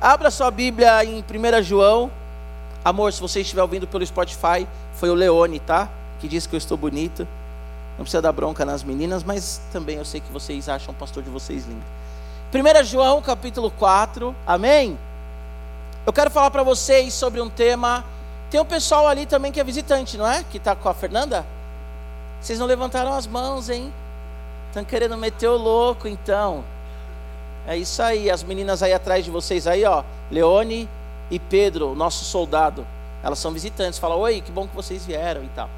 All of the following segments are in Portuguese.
Abra sua Bíblia em 1 João. Amor, se você estiver ouvindo pelo Spotify, foi o Leone, tá? Que disse que eu estou bonito. Não precisa dar bronca nas meninas, mas também eu sei que vocês acham o pastor de vocês lindo. 1 João capítulo 4, amém? Eu quero falar para vocês sobre um tema. Tem um pessoal ali também que é visitante, não é? Que está com a Fernanda? Vocês não levantaram as mãos, hein? Estão querendo meter o louco, então. É isso aí, as meninas aí atrás de vocês aí, ó. Leone e Pedro, nosso soldado. Elas são visitantes. Fala, oi, que bom que vocês vieram e tal.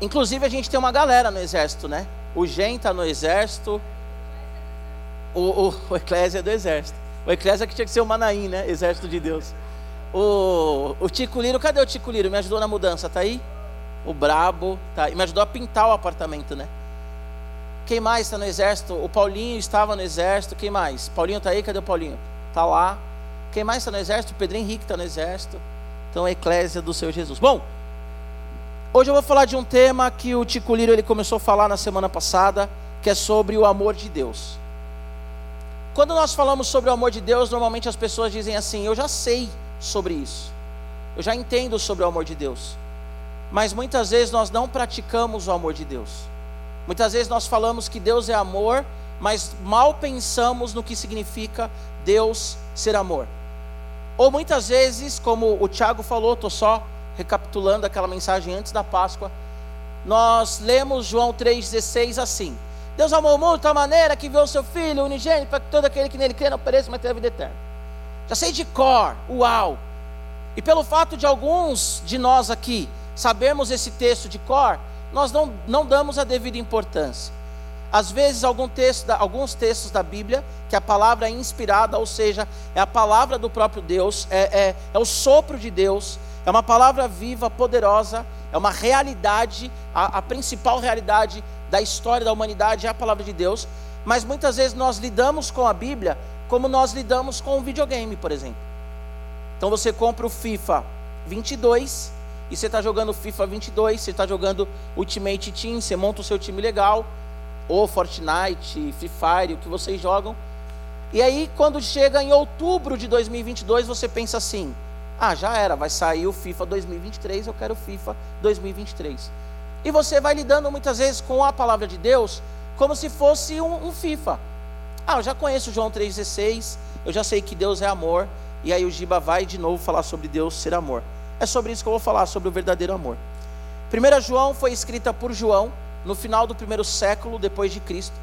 Inclusive a gente tem uma galera no exército, né? O Gen está no exército. O, o, o Eclésia é do exército. O Eclésia que tinha que ser o Manaim, né? Exército de Deus. O, o Tico Liro, cadê o Tico Liro? Me ajudou na mudança, tá aí? O Brabo, tá aí. Me ajudou a pintar o apartamento, né? Quem mais está no exército? O Paulinho estava no exército. Quem mais? Paulinho está aí? Cadê o Paulinho? Está lá. Quem mais está no exército? O Pedro Henrique está no exército. Então, a eclésia do Senhor Jesus. Bom, hoje eu vou falar de um tema que o Tico Liro ele começou a falar na semana passada, que é sobre o amor de Deus. Quando nós falamos sobre o amor de Deus, normalmente as pessoas dizem assim: Eu já sei sobre isso, eu já entendo sobre o amor de Deus, mas muitas vezes nós não praticamos o amor de Deus. Muitas vezes nós falamos que Deus é amor, mas mal pensamos no que significa Deus ser amor. Ou muitas vezes, como o Tiago falou, estou só recapitulando aquela mensagem antes da Páscoa, nós lemos João 3,16 assim: Deus amou o mundo de tal maneira que viu o seu Filho unigênito para que todo aquele que nele crê não pereça, mas tenha vida eterna. Já sei de cor, uau! E pelo fato de alguns de nós aqui sabermos esse texto de cor, nós não, não damos a devida importância. Às vezes, texto alguns textos da Bíblia, que a palavra é inspirada, ou seja, é a palavra do próprio Deus, é, é, é o sopro de Deus, é uma palavra viva, poderosa, é uma realidade, a, a principal realidade da história da humanidade é a palavra de Deus, mas muitas vezes nós lidamos com a Bíblia como nós lidamos com um videogame, por exemplo. Então você compra o FIFA 22 e você está jogando FIFA 22, você está jogando Ultimate Team, você monta o seu time legal, ou Fortnite, Free Fire, o que vocês jogam. E aí, quando chega em outubro de 2022, você pensa assim: ah, já era, vai sair o FIFA 2023, eu quero o FIFA 2023. E você vai lidando muitas vezes com a palavra de Deus como se fosse um, um FIFA. Ah, eu já conheço João 3,16, eu já sei que Deus é amor, e aí o Giba vai de novo falar sobre Deus ser amor. É sobre isso que eu vou falar, sobre o verdadeiro amor. 1 João foi escrita por João no final do primeiro século depois de Cristo.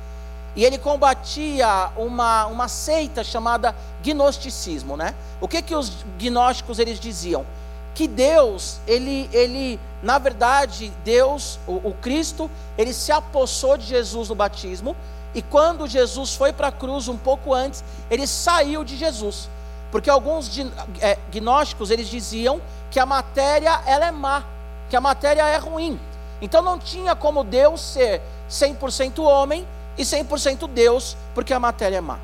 E ele combatia uma, uma seita chamada gnosticismo, né? O que que os gnósticos eles diziam? Que Deus, ele, ele na verdade, Deus, o, o Cristo, ele se apossou de Jesus no batismo, e quando Jesus foi para a cruz um pouco antes, ele saiu de Jesus. Porque alguns é, gnósticos eles diziam que a matéria ela é má, que a matéria é ruim. Então não tinha como Deus ser 100% homem e 100% Deus, porque a matéria é má.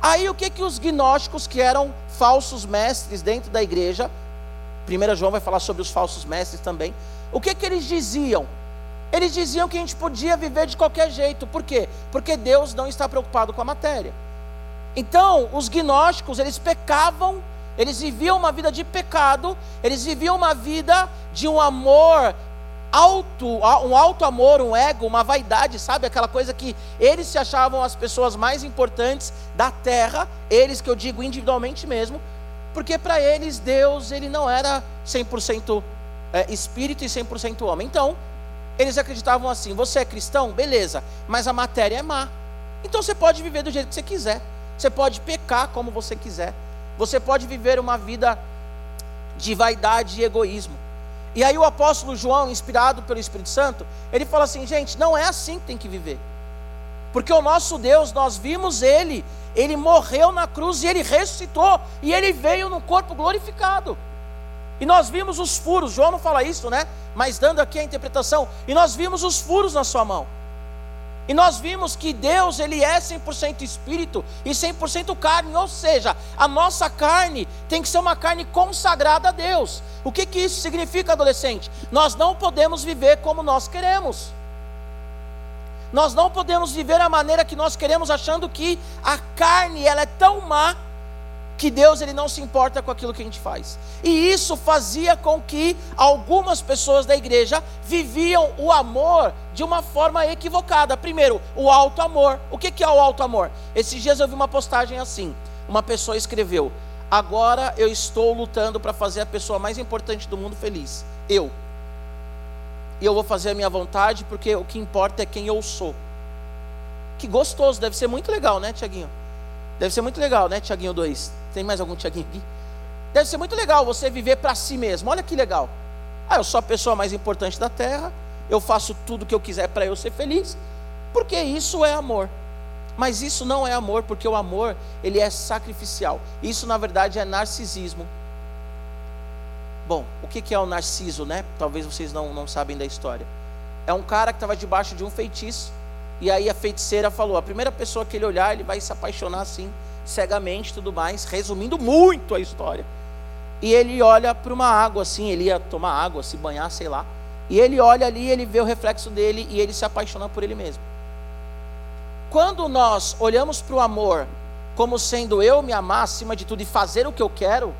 Aí o que que os gnósticos que eram falsos mestres dentro da igreja, 1 João vai falar sobre os falsos mestres também. O que que eles diziam? Eles diziam que a gente podia viver de qualquer jeito. Por quê? Porque Deus não está preocupado com a matéria. Então, os gnósticos, eles pecavam eles viviam uma vida de pecado, eles viviam uma vida de um amor alto, um alto amor, um ego, uma vaidade, sabe? Aquela coisa que eles se achavam as pessoas mais importantes da terra, eles que eu digo individualmente mesmo, porque para eles Deus ele não era 100% é, espírito e 100% homem. Então, eles acreditavam assim: você é cristão? Beleza, mas a matéria é má. Então você pode viver do jeito que você quiser, você pode pecar como você quiser. Você pode viver uma vida de vaidade e egoísmo. E aí o apóstolo João, inspirado pelo Espírito Santo, ele fala assim: gente, não é assim que tem que viver. Porque o nosso Deus, nós vimos ele, ele morreu na cruz e ele ressuscitou, e ele veio no corpo glorificado. E nós vimos os furos, João não fala isso, né? Mas dando aqui a interpretação, e nós vimos os furos na sua mão. E nós vimos que Deus, ele é 100% espírito e 100% carne, ou seja, a nossa carne tem que ser uma carne consagrada a Deus. O que que isso significa, adolescente? Nós não podemos viver como nós queremos. Nós não podemos viver a maneira que nós queremos achando que a carne ela é tão má que Deus ele não se importa com aquilo que a gente faz. E isso fazia com que algumas pessoas da igreja viviam o amor de uma forma equivocada. Primeiro, o alto amor. O que é o alto amor? Esses dias eu vi uma postagem assim. Uma pessoa escreveu: Agora eu estou lutando para fazer a pessoa mais importante do mundo feliz. Eu. E eu vou fazer a minha vontade porque o que importa é quem eu sou. Que gostoso, deve ser muito legal, né, Tiaguinho? Deve ser muito legal, né, Tiaguinho 2? Tem mais algum Tiaguinho aqui? Deve ser muito legal você viver para si mesmo. Olha que legal. Ah, eu sou a pessoa mais importante da terra. Eu faço tudo o que eu quiser para eu ser feliz. Porque isso é amor. Mas isso não é amor, porque o amor, ele é sacrificial. Isso, na verdade, é narcisismo. Bom, o que é o narciso, né? Talvez vocês não, não sabem da história. É um cara que estava debaixo de um feitiço. E aí a feiticeira falou: a primeira pessoa que ele olhar, ele vai se apaixonar assim cegamente tudo mais, resumindo muito a história. E ele olha para uma água assim, ele ia tomar água, se banhar, sei lá. E ele olha ali, ele vê o reflexo dele e ele se apaixona por ele mesmo. Quando nós olhamos para o amor como sendo eu me amar acima de tudo e fazer o que eu quero,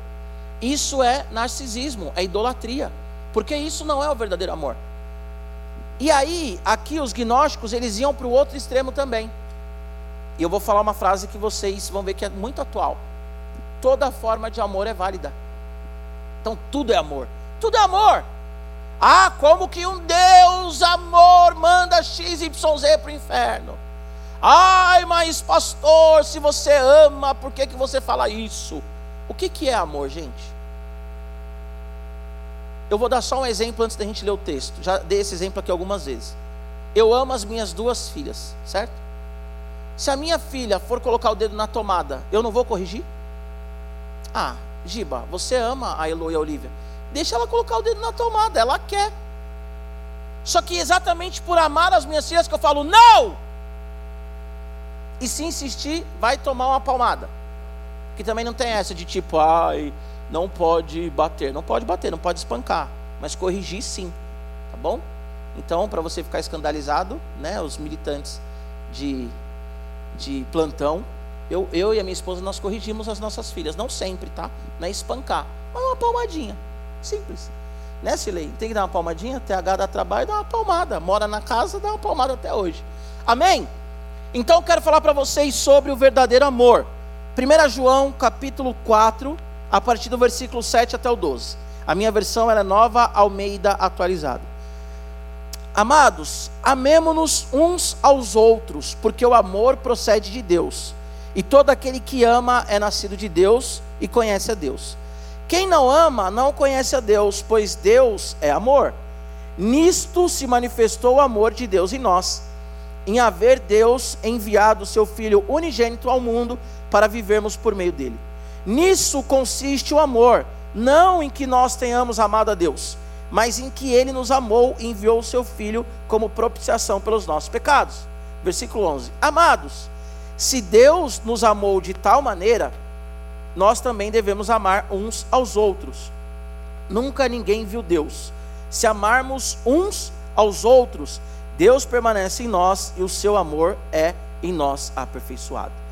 isso é narcisismo, é idolatria, porque isso não é o verdadeiro amor. E aí, aqui os gnósticos, eles iam para o outro extremo também. E eu vou falar uma frase que vocês vão ver que é muito atual. Toda forma de amor é válida. Então tudo é amor. Tudo é amor. Ah, como que um Deus amor manda XYZ para o inferno? Ai, mas pastor, se você ama, por que, que você fala isso? O que, que é amor, gente? Eu vou dar só um exemplo antes da gente ler o texto. Já dei esse exemplo aqui algumas vezes. Eu amo as minhas duas filhas, certo? Se a minha filha for colocar o dedo na tomada, eu não vou corrigir? Ah, Giba, você ama a Elo e a Olivia. Deixa ela colocar o dedo na tomada, ela quer. Só que exatamente por amar as minhas filhas que eu falo, não! E se insistir, vai tomar uma palmada. Que também não tem essa de tipo, ai, não pode bater. Não pode bater, não pode espancar. Mas corrigir sim, tá bom? Então, para você ficar escandalizado, né, os militantes de de plantão, eu, eu e a minha esposa nós corrigimos as nossas filhas, não sempre, tá? Não é espancar, mas uma palmadinha, simples. Né, Silei? Tem que dar uma palmadinha, TH dá trabalho, dá uma palmada. Mora na casa, dá uma palmada até hoje. Amém? Então eu quero falar para vocês sobre o verdadeiro amor. 1 João, capítulo 4, a partir do versículo 7 até o 12. A minha versão é nova Almeida atualizada. Amados, amemo-nos uns aos outros, porque o amor procede de Deus. E todo aquele que ama é nascido de Deus e conhece a Deus. Quem não ama não conhece a Deus, pois Deus é amor. Nisto se manifestou o amor de Deus em nós, em haver Deus enviado o seu Filho unigênito ao mundo para vivermos por meio dele. Nisso consiste o amor, não em que nós tenhamos amado a Deus mas em que ele nos amou e enviou o seu filho como propiciação pelos nossos pecados. Versículo 11: Amados, se Deus nos amou de tal maneira, nós também devemos amar uns aos outros. Nunca ninguém viu Deus. Se amarmos uns aos outros, Deus permanece em nós e o seu amor é em nós aperfeiçoado.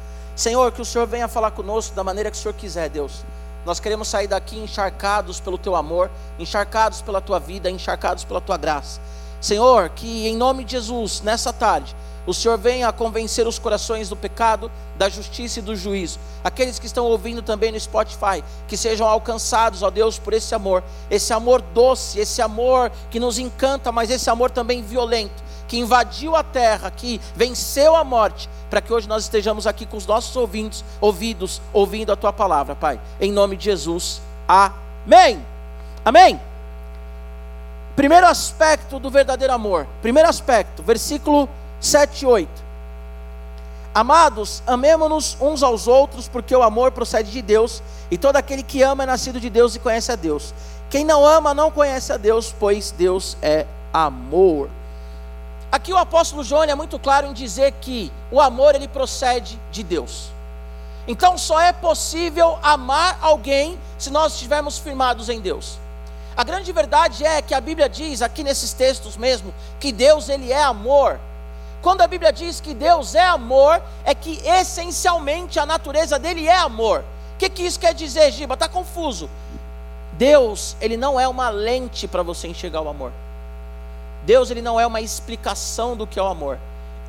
Senhor, que o Senhor venha falar conosco da maneira que o Senhor quiser, Deus. Nós queremos sair daqui encharcados pelo teu amor, encharcados pela tua vida, encharcados pela tua graça. Senhor, que em nome de Jesus, nessa tarde, o Senhor venha convencer os corações do pecado, da justiça e do juízo. Aqueles que estão ouvindo também no Spotify, que sejam alcançados, ó Deus, por esse amor, esse amor doce, esse amor que nos encanta, mas esse amor também violento, que invadiu a terra, que venceu a morte, para que hoje nós estejamos aqui com os nossos ouvidos, ouvidos ouvindo a tua palavra, Pai. Em nome de Jesus. Amém. Amém. Primeiro aspecto do verdadeiro amor. Primeiro aspecto, versículo 7 e 8. Amados, amemo-nos uns aos outros, porque o amor procede de Deus, e todo aquele que ama é nascido de Deus e conhece a Deus. Quem não ama não conhece a Deus, pois Deus é amor. Aqui o apóstolo João é muito claro em dizer que o amor ele procede de Deus. Então só é possível amar alguém se nós estivermos firmados em Deus. A grande verdade é que a Bíblia diz aqui nesses textos mesmo que Deus ele é amor. Quando a Bíblia diz que Deus é amor, é que essencialmente a natureza dele é amor. que, que isso quer dizer, Giba? Está confuso. Deus, ele não é uma lente para você enxergar o amor. Deus, ele não é uma explicação do que é o amor.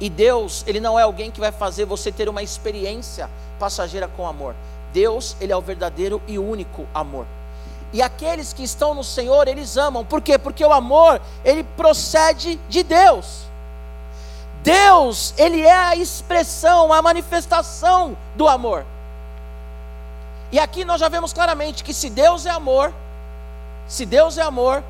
E Deus, ele não é alguém que vai fazer você ter uma experiência passageira com amor. Deus, ele é o verdadeiro e único amor. E aqueles que estão no Senhor, eles amam. Por quê? Porque o amor, ele procede de Deus. Deus, ele é a expressão, a manifestação do amor. E aqui nós já vemos claramente que se Deus é amor, se Deus é amor,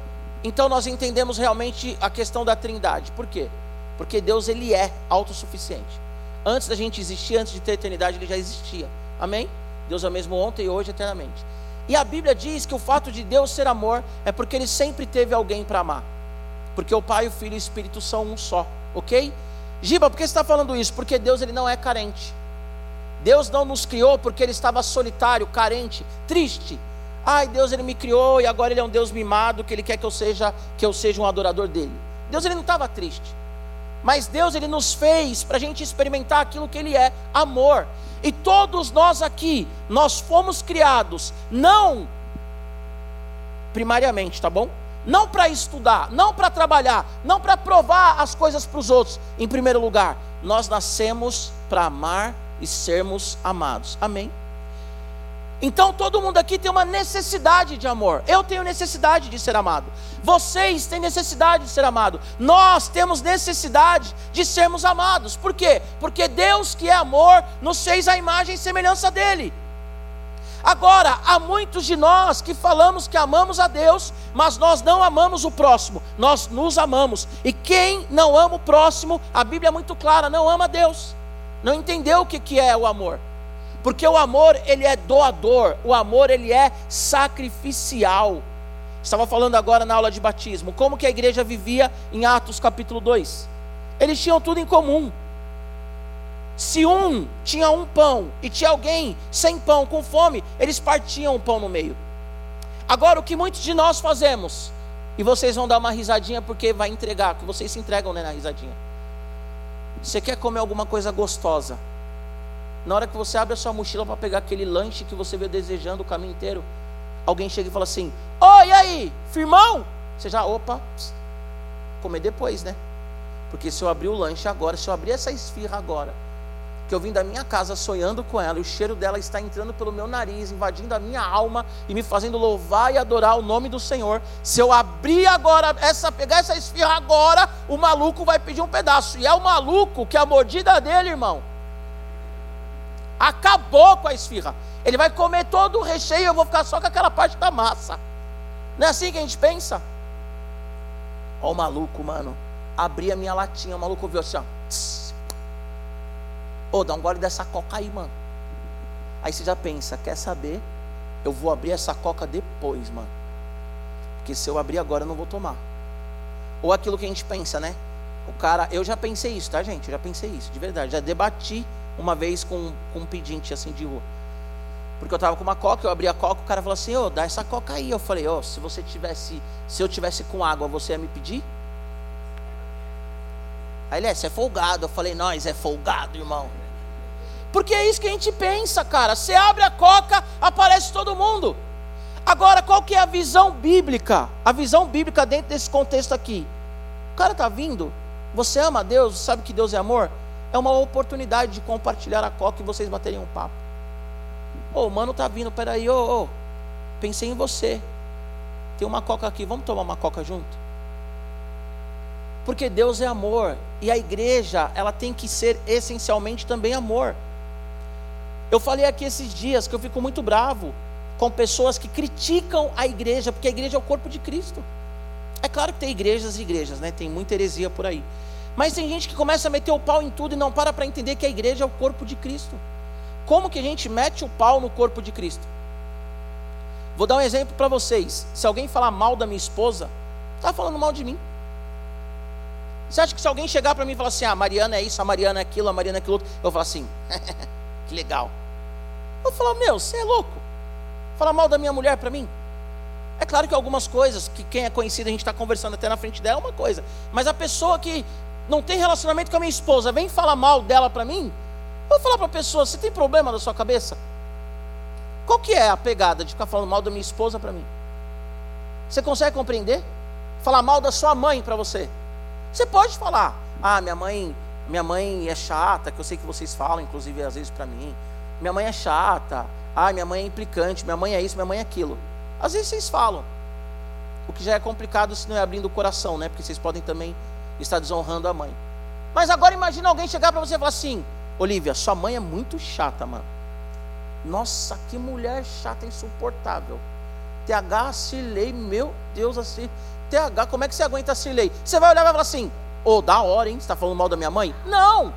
então nós entendemos realmente a questão da Trindade. Por quê? Porque Deus ele é autossuficiente. Antes da gente existir, antes de ter eternidade, ele já existia. Amém? Deus é o mesmo ontem, hoje, eternamente. E a Bíblia diz que o fato de Deus ser amor é porque ele sempre teve alguém para amar. Porque o Pai, o Filho e o Espírito são um só, ok? Giba, por que você está falando isso? Porque Deus ele não é carente. Deus não nos criou porque ele estava solitário, carente, triste. Ai, Deus ele me criou e agora ele é um Deus mimado que ele quer que eu seja que eu seja um adorador dele. Deus ele não estava triste. Mas Deus ele nos fez para a gente experimentar aquilo que ele é, amor. E todos nós aqui, nós fomos criados não primariamente, tá bom? não para estudar, não para trabalhar, não para provar as coisas para os outros. Em primeiro lugar, nós nascemos para amar e sermos amados. Amém? Então todo mundo aqui tem uma necessidade de amor. Eu tenho necessidade de ser amado. Vocês têm necessidade de ser amado. Nós temos necessidade de sermos amados. Por quê? Porque Deus, que é amor, nos fez a imagem e semelhança dele. Agora, há muitos de nós que falamos que amamos a Deus, mas nós não amamos o próximo, nós nos amamos. E quem não ama o próximo, a Bíblia é muito clara, não ama Deus. Não entendeu o que é o amor. Porque o amor, ele é doador, o amor, ele é sacrificial. Estava falando agora na aula de batismo, como que a igreja vivia em Atos capítulo 2. Eles tinham tudo em comum. Se um tinha um pão e tinha alguém sem pão, com fome, eles partiam o pão no meio. Agora, o que muitos de nós fazemos, e vocês vão dar uma risadinha porque vai entregar, que vocês se entregam né, na risadinha. Você quer comer alguma coisa gostosa? Na hora que você abre a sua mochila para pegar aquele lanche que você veio desejando o caminho inteiro, alguém chega e fala assim: Oi, e aí, firmão? Você já, opa, pss, comer depois, né? Porque se eu abrir o lanche agora, se eu abrir essa esfirra agora, que eu vim da minha casa sonhando com ela, e o cheiro dela está entrando pelo meu nariz, invadindo a minha alma e me fazendo louvar e adorar o nome do Senhor. Se eu abrir agora essa, pegar essa esfirra agora, o maluco vai pedir um pedaço. E é o maluco que a mordida dele, irmão, acabou com a esfirra. Ele vai comer todo o recheio, eu vou ficar só com aquela parte da massa. Não é assim que a gente pensa? Ó o maluco, mano. Abri a minha latinha, o maluco viu assim, ó. Ô, dá um gole dessa coca aí, mano. Aí você já pensa, quer saber? Eu vou abrir essa coca depois, mano. Porque se eu abrir agora eu não vou tomar. Ou aquilo que a gente pensa, né? O cara, eu já pensei isso, tá, gente? Eu já pensei isso, de verdade. Já debati uma vez com, com um pedinte assim de rua. Porque eu tava com uma coca, eu abri a coca, o cara falou assim: "Ô, oh, dá essa coca aí". Eu falei: "Ó, oh, se você tivesse, se eu tivesse com água, você ia me pedir?" Aí ele é, você é folgado. Eu falei: "Nós é folgado, irmão". Porque é isso que a gente pensa, cara. Você abre a coca, aparece todo mundo. Agora, qual que é a visão bíblica? A visão bíblica dentro desse contexto aqui. O cara está vindo, você ama Deus, sabe que Deus é amor? É uma oportunidade de compartilhar a coca e vocês baterem um papo. Ô, oh, mano tá vindo, peraí, ô, oh, oh, pensei em você. Tem uma coca aqui, vamos tomar uma coca junto? Porque Deus é amor e a igreja, ela tem que ser essencialmente também amor. Eu falei aqui esses dias que eu fico muito bravo com pessoas que criticam a igreja, porque a igreja é o corpo de Cristo. É claro que tem igrejas e igrejas, né? Tem muita heresia por aí. Mas tem gente que começa a meter o pau em tudo e não para para entender que a igreja é o corpo de Cristo. Como que a gente mete o pau no corpo de Cristo? Vou dar um exemplo para vocês. Se alguém falar mal da minha esposa, está falando mal de mim. Você acha que se alguém chegar para mim e falar assim, ah, a Mariana é isso, a Mariana é aquilo, a Mariana é aquilo outro, eu vou falar assim, que legal. Eu falo, meu, você é louco? Fala mal da minha mulher para mim? É claro que algumas coisas, que quem é conhecido, a gente está conversando até na frente dela, é uma coisa. Mas a pessoa que não tem relacionamento com a minha esposa, vem falar mal dela para mim, eu vou falar para a pessoa, você tem problema na sua cabeça? Qual que é a pegada de ficar falando mal da minha esposa para mim? Você consegue compreender? Falar mal da sua mãe para você. Você pode falar: "Ah, minha mãe, minha mãe é chata", que eu sei que vocês falam, inclusive às vezes para mim. Minha mãe é chata. Ah, minha mãe é implicante, minha mãe é isso, minha mãe é aquilo. Às vezes vocês falam. O que já é complicado se não é abrindo o coração, né? Porque vocês podem também estar desonrando a mãe. Mas agora imagina alguém chegar para você e falar assim: Olivia, sua mãe é muito chata, mano. Nossa, que mulher chata, insuportável. TH, Cirlei, meu Deus, assim. TH, como é que você aguenta a Cirlei? Você vai olhar e vai falar assim: Ô, oh, da hora, hein? Você está falando mal da minha mãe? Não!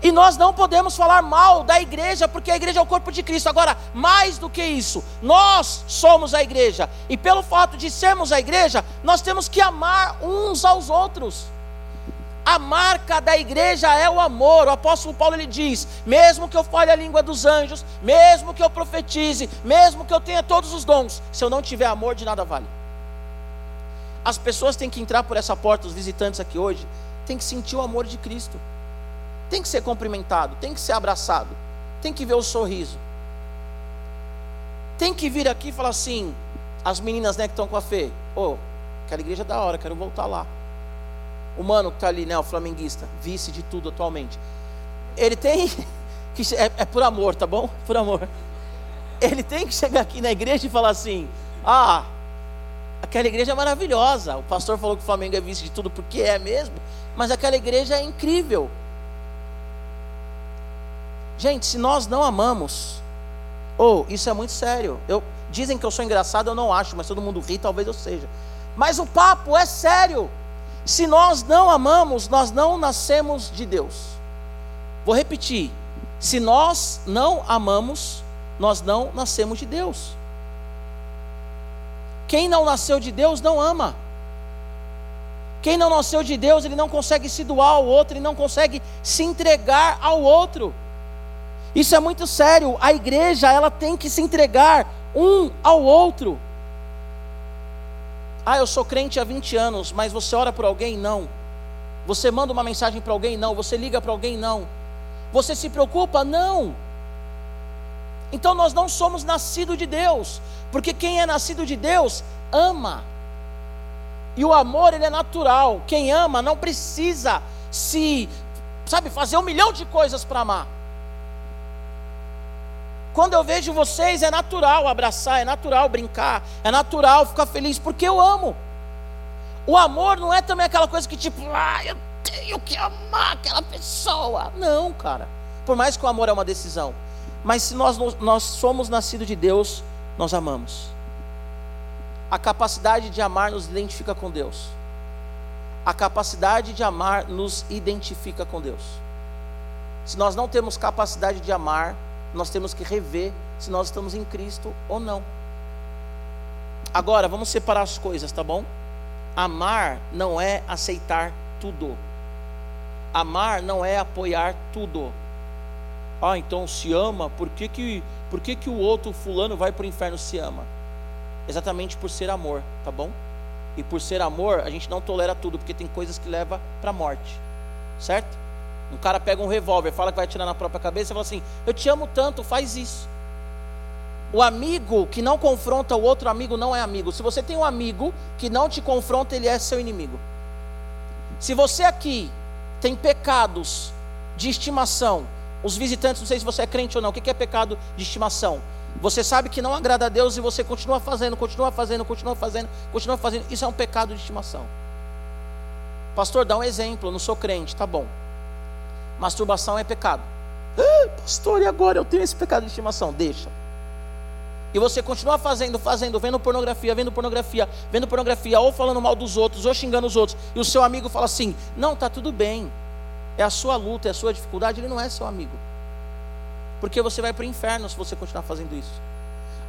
E nós não podemos falar mal da igreja, porque a igreja é o corpo de Cristo. Agora, mais do que isso, nós somos a igreja. E pelo fato de sermos a igreja, nós temos que amar uns aos outros. A marca da igreja é o amor. O apóstolo Paulo ele diz: mesmo que eu fale a língua dos anjos, mesmo que eu profetize, mesmo que eu tenha todos os dons, se eu não tiver amor, de nada vale. As pessoas têm que entrar por essa porta, os visitantes aqui hoje, têm que sentir o amor de Cristo. Tem que ser cumprimentado, tem que ser abraçado, tem que ver o sorriso. Tem que vir aqui e falar assim, as meninas né, que estão com a Fê, ô, oh, aquela igreja é da hora, quero voltar lá o mano que está ali, né, o flamenguista, vice de tudo atualmente, ele tem que é, é por amor, tá bom? Por amor. Ele tem que chegar aqui na igreja e falar assim: ah, aquela igreja é maravilhosa. O pastor falou que o Flamengo é vice de tudo porque é mesmo, mas aquela igreja é incrível. Gente, se nós não amamos, ou oh, isso é muito sério. Eu, dizem que eu sou engraçado, eu não acho, mas todo mundo ri, talvez eu seja. Mas o papo é sério. Se nós não amamos, nós não nascemos de Deus. Vou repetir: se nós não amamos, nós não nascemos de Deus. Quem não nasceu de Deus não ama. Quem não nasceu de Deus, ele não consegue se doar ao outro, ele não consegue se entregar ao outro. Isso é muito sério. A igreja, ela tem que se entregar um ao outro. Ah, eu sou crente há 20 anos, mas você ora por alguém? Não. Você manda uma mensagem para alguém? Não. Você liga para alguém? Não. Você se preocupa? Não. Então nós não somos nascidos de Deus, porque quem é nascido de Deus ama. E o amor ele é natural. Quem ama não precisa se, sabe, fazer um milhão de coisas para amar. Quando eu vejo vocês, é natural abraçar, é natural brincar, é natural ficar feliz, porque eu amo. O amor não é também aquela coisa que tipo, ah, eu tenho que amar aquela pessoa. Não, cara. Por mais que o amor é uma decisão. Mas se nós, nós somos nascidos de Deus, nós amamos. A capacidade de amar nos identifica com Deus. A capacidade de amar nos identifica com Deus. Se nós não temos capacidade de amar, nós temos que rever se nós estamos em Cristo ou não. Agora, vamos separar as coisas, tá bom? Amar não é aceitar tudo. Amar não é apoiar tudo. Ah, então se ama, por que, que, por que, que o outro fulano vai para o inferno se ama? Exatamente por ser amor, tá bom? E por ser amor, a gente não tolera tudo, porque tem coisas que levam para a morte, certo? Um cara pega um revólver, fala que vai atirar na própria cabeça e fala assim: Eu te amo tanto, faz isso. O amigo que não confronta o outro amigo não é amigo. Se você tem um amigo que não te confronta, ele é seu inimigo. Se você aqui tem pecados de estimação, os visitantes, não sei se você é crente ou não, o que é pecado de estimação? Você sabe que não agrada a Deus e você continua fazendo, continua fazendo, continua fazendo, continua fazendo. Isso é um pecado de estimação. Pastor, dá um exemplo, eu não sou crente, tá bom masturbação é pecado. Ah, pastor, e agora eu tenho esse pecado de estimação? Deixa. E você continua fazendo, fazendo, vendo pornografia, vendo pornografia, vendo pornografia, ou falando mal dos outros, ou xingando os outros, e o seu amigo fala assim: Não, tá tudo bem, é a sua luta, é a sua dificuldade, ele não é seu amigo. Porque você vai para o inferno se você continuar fazendo isso.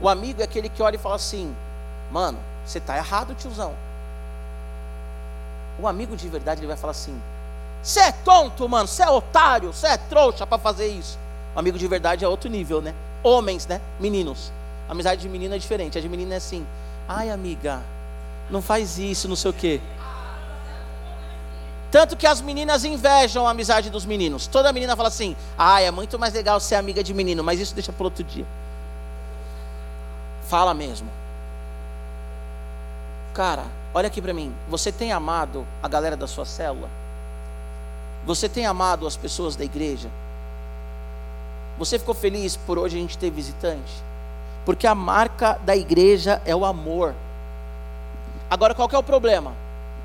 O amigo é aquele que olha e fala assim: Mano, você está errado, tiozão. O amigo de verdade ele vai falar assim: você é tonto, mano. Você é otário. Você é trouxa para fazer isso. O amigo de verdade é outro nível, né? Homens, né? Meninos. A amizade de menino é diferente. A de menina é assim. Ai, amiga, não faz isso, não sei o quê. Tanto que as meninas invejam a amizade dos meninos. Toda menina fala assim: ai, é muito mais legal ser amiga de menino, mas isso deixa para outro dia. Fala mesmo. Cara, olha aqui para mim. Você tem amado a galera da sua célula? Você tem amado as pessoas da igreja? Você ficou feliz por hoje a gente ter visitante? Porque a marca da igreja é o amor. Agora qual é o problema?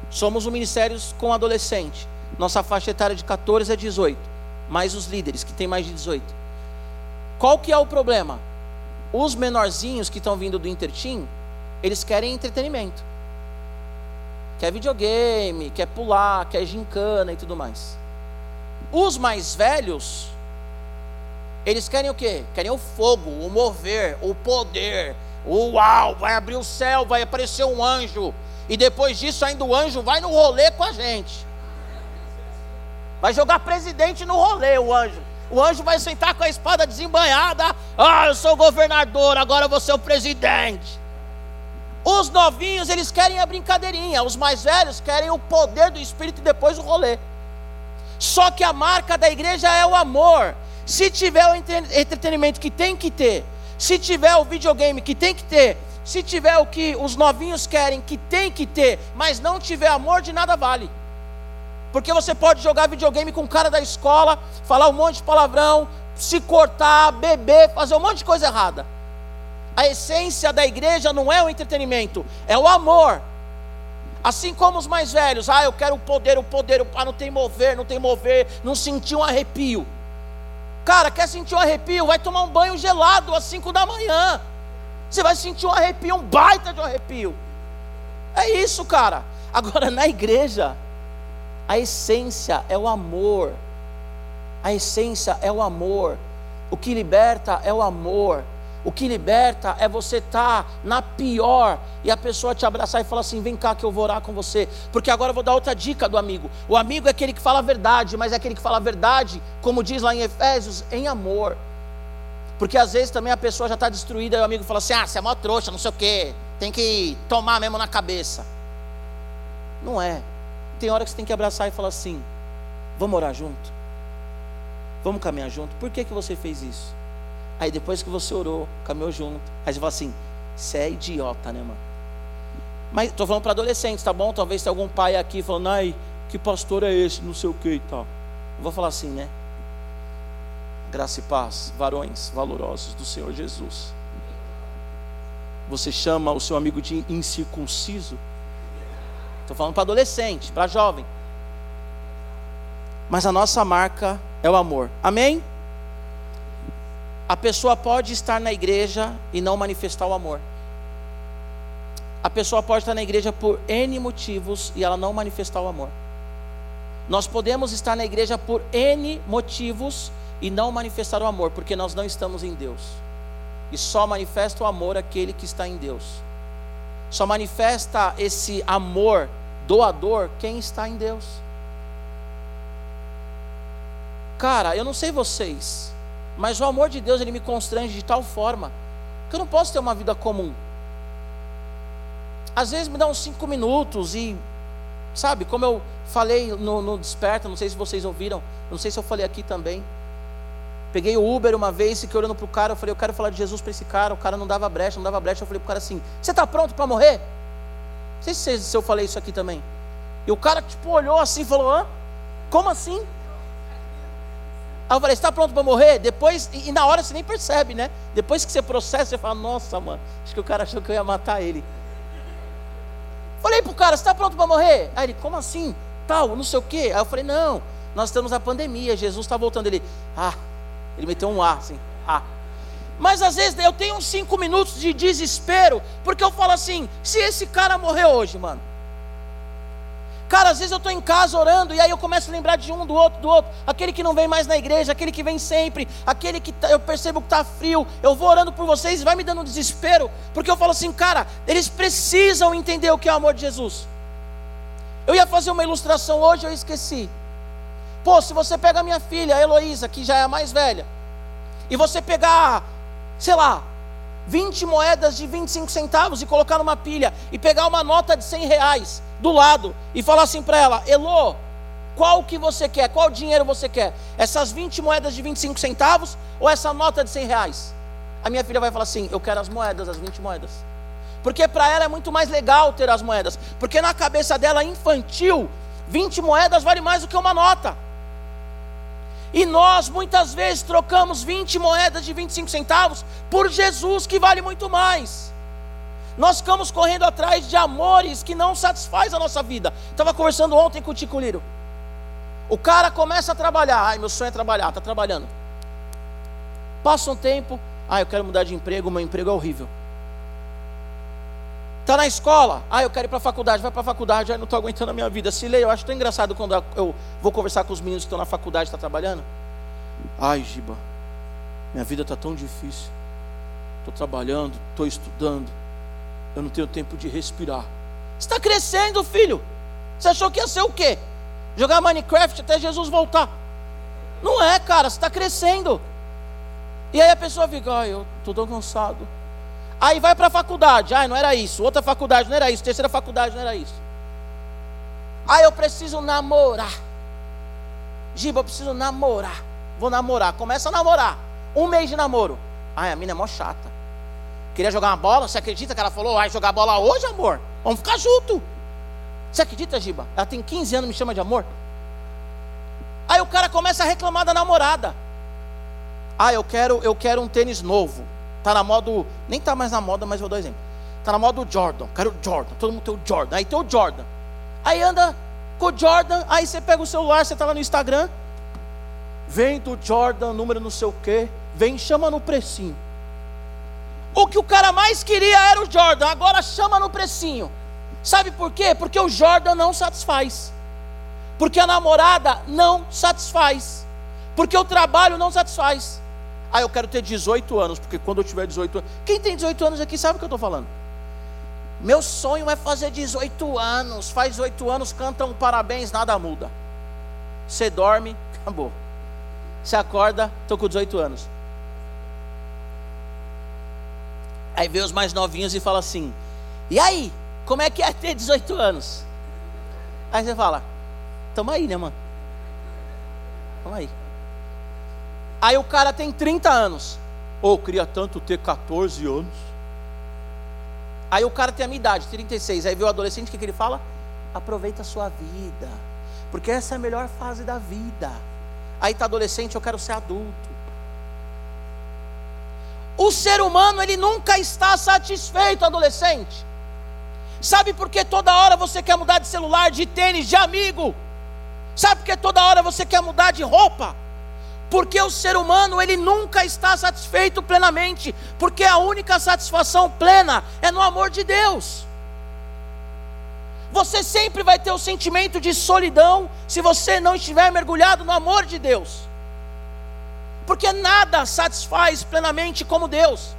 Somos um ministério com adolescente. Nossa faixa etária de 14 a 18, mais os líderes que tem mais de 18. Qual que é o problema? Os menorzinhos que estão vindo do Intertim, eles querem entretenimento. Quer videogame, quer pular, quer gincana e tudo mais. Os mais velhos, eles querem o quê? Querem o fogo, o mover, o poder. Uau, vai abrir o céu, vai aparecer um anjo. E depois disso, ainda o anjo vai no rolê com a gente. Vai jogar presidente no rolê, o anjo. O anjo vai sentar com a espada desembanhada. Ah, eu sou governador, agora eu vou ser o presidente. Os novinhos, eles querem a brincadeirinha. Os mais velhos querem o poder do Espírito e depois o rolê. Só que a marca da igreja é o amor. Se tiver o entretenimento que tem que ter, se tiver o videogame que tem que ter, se tiver o que os novinhos querem que tem que ter, mas não tiver amor, de nada vale. Porque você pode jogar videogame com o cara da escola, falar um monte de palavrão, se cortar, beber, fazer um monte de coisa errada. A essência da igreja não é o entretenimento, é o amor. Assim como os mais velhos, ah, eu quero o poder, o poder, ah, não tem mover, não tem mover, não sentir um arrepio. Cara, quer sentir um arrepio? Vai tomar um banho gelado às 5 da manhã. Você vai sentir um arrepio, um baita de um arrepio. É isso, cara. Agora, na igreja, a essência é o amor. A essência é o amor. O que liberta é o amor. O que liberta é você estar tá na pior e a pessoa te abraçar e falar assim: vem cá que eu vou orar com você. Porque agora eu vou dar outra dica do amigo. O amigo é aquele que fala a verdade, mas é aquele que fala a verdade, como diz lá em Efésios, em amor. Porque às vezes também a pessoa já está destruída e o amigo fala assim: ah, você é mó trouxa, não sei o quê, tem que tomar mesmo na cabeça. Não é. Tem hora que você tem que abraçar e falar assim: vamos orar junto? Vamos caminhar junto? Por que, que você fez isso? Aí depois que você orou, caminhou junto. Aí você fala assim: você é idiota, né, mano? Mas estou falando para adolescentes, tá bom? Talvez tenha algum pai aqui falando, ai, que pastor é esse, não sei o que e tal. Eu vou falar assim, né? Graça e paz, varões valorosos do Senhor Jesus. Você chama o seu amigo de incircunciso? Estou falando para adolescente, para jovem. Mas a nossa marca é o amor. Amém? A pessoa pode estar na igreja e não manifestar o amor. A pessoa pode estar na igreja por N motivos e ela não manifestar o amor. Nós podemos estar na igreja por N motivos e não manifestar o amor, porque nós não estamos em Deus. E só manifesta o amor aquele que está em Deus. Só manifesta esse amor doador quem está em Deus. Cara, eu não sei vocês, mas o amor de Deus ele me constrange de tal forma que eu não posso ter uma vida comum. Às vezes me dá uns cinco minutos e, sabe, como eu falei no, no Desperta, não sei se vocês ouviram, não sei se eu falei aqui também. Peguei o Uber uma vez, fiquei olhando para o cara, eu falei, eu quero falar de Jesus para esse cara, o cara não dava brecha, não dava brecha, eu falei para o cara assim, você está pronto para morrer? Não sei se, se eu falei isso aqui também. E o cara, tipo, olhou assim e falou, hã? Como assim? Aí eu falei, está pronto para morrer? Depois, e, e, na hora você nem percebe, né? Depois que você processa, você fala, nossa, mano, acho que o cara achou que eu ia matar ele. Falei pro cara, está pronto para morrer? Aí ele, como assim? Tal, não sei o quê. Aí eu falei, não, nós estamos na pandemia, Jesus está voltando. Ele, ah, ele meteu um A, assim, ah. Mas às vezes eu tenho uns cinco minutos de desespero, porque eu falo assim, se esse cara morrer hoje, mano, Cara, às vezes eu estou em casa orando e aí eu começo a lembrar de um, do outro, do outro. Aquele que não vem mais na igreja, aquele que vem sempre, aquele que tá, eu percebo que está frio. Eu vou orando por vocês e vai me dando um desespero, porque eu falo assim, cara, eles precisam entender o que é o amor de Jesus. Eu ia fazer uma ilustração hoje, eu esqueci. Pô, se você pega a minha filha, a Heloísa, que já é a mais velha, e você pegar, sei lá, 20 moedas de 25 centavos e colocar numa pilha, e pegar uma nota de 100 reais, do lado e falar assim para ela: Elô, qual que você quer? Qual dinheiro você quer? Essas 20 moedas de 25 centavos ou essa nota de 100 reais? a minha filha vai falar assim: eu quero as moedas, as 20 moedas. Porque para ela é muito mais legal ter as moedas. Porque na cabeça dela infantil, 20 moedas vale mais do que uma nota. E nós muitas vezes trocamos 20 moedas de 25 centavos por Jesus, que vale muito mais. Nós ficamos correndo atrás de amores que não satisfaz a nossa vida. Estava conversando ontem com o Tico Liro. O cara começa a trabalhar. Ai, meu sonho é trabalhar. Está trabalhando. Passa um tempo. Ah, eu quero mudar de emprego. Meu emprego é horrível. Está na escola. Ah, eu quero ir para a faculdade. Vai para a faculdade. Ah, não estou aguentando a minha vida. Se lê, eu acho tão engraçado quando eu vou conversar com os meninos que estão na faculdade, estão tá trabalhando. Ai, Giba, minha vida está tão difícil. Estou trabalhando, estou estudando eu não tenho tempo de respirar. Está crescendo, filho. Você achou que ia ser o quê? Jogar Minecraft até Jesus voltar. Não é, cara, está crescendo. E aí a pessoa fica, ai, eu estou tão cansado. Aí vai para a faculdade, ai, não era isso. Outra faculdade não era isso. Terceira faculdade não era isso. Aí eu preciso namorar. Giba, eu preciso namorar. Vou namorar. Começa a namorar. Um mês de namoro. Ai, a mina é mó chata. Queria jogar uma bola, você acredita que ela falou, vai jogar bola hoje, amor? Vamos ficar junto. Você acredita, Giba? Ela tem 15 anos, me chama de amor. Aí o cara começa a reclamar da namorada. Ah, eu quero, eu quero um tênis novo. Tá na moda, nem tá mais na moda, mas vou dar um exemplo. Tá na moda o Jordan. Quero o Jordan. Todo mundo tem o Jordan. Aí tem o Jordan. Aí anda com o Jordan, aí você pega o celular, você tá lá no Instagram, vem do Jordan, número não sei o quê, vem chama no precinho. O que o cara mais queria era o Jordan, agora chama no precinho. Sabe por quê? Porque o Jordan não satisfaz. Porque a namorada não satisfaz. Porque o trabalho não satisfaz. Ah, eu quero ter 18 anos, porque quando eu tiver 18 anos. Quem tem 18 anos aqui sabe o que eu estou falando. Meu sonho é fazer 18 anos. Faz 8 anos, canta um parabéns, nada muda. Você dorme, acabou. Você acorda, estou com 18 anos. Aí vê os mais novinhos e fala assim: E aí, como é que é ter 18 anos? Aí você fala: Tamo aí, né, mano? Tamo aí. Aí o cara tem 30 anos. Ou oh, queria tanto ter 14 anos. Aí o cara tem a minha idade, 36. Aí vê o adolescente, o que, que ele fala? Aproveita a sua vida. Porque essa é a melhor fase da vida. Aí tá adolescente, eu quero ser adulto. O ser humano, ele nunca está satisfeito, adolescente. Sabe por que toda hora você quer mudar de celular, de tênis, de amigo? Sabe por que toda hora você quer mudar de roupa? Porque o ser humano, ele nunca está satisfeito plenamente, porque a única satisfação plena é no amor de Deus. Você sempre vai ter o sentimento de solidão se você não estiver mergulhado no amor de Deus porque nada satisfaz plenamente como Deus.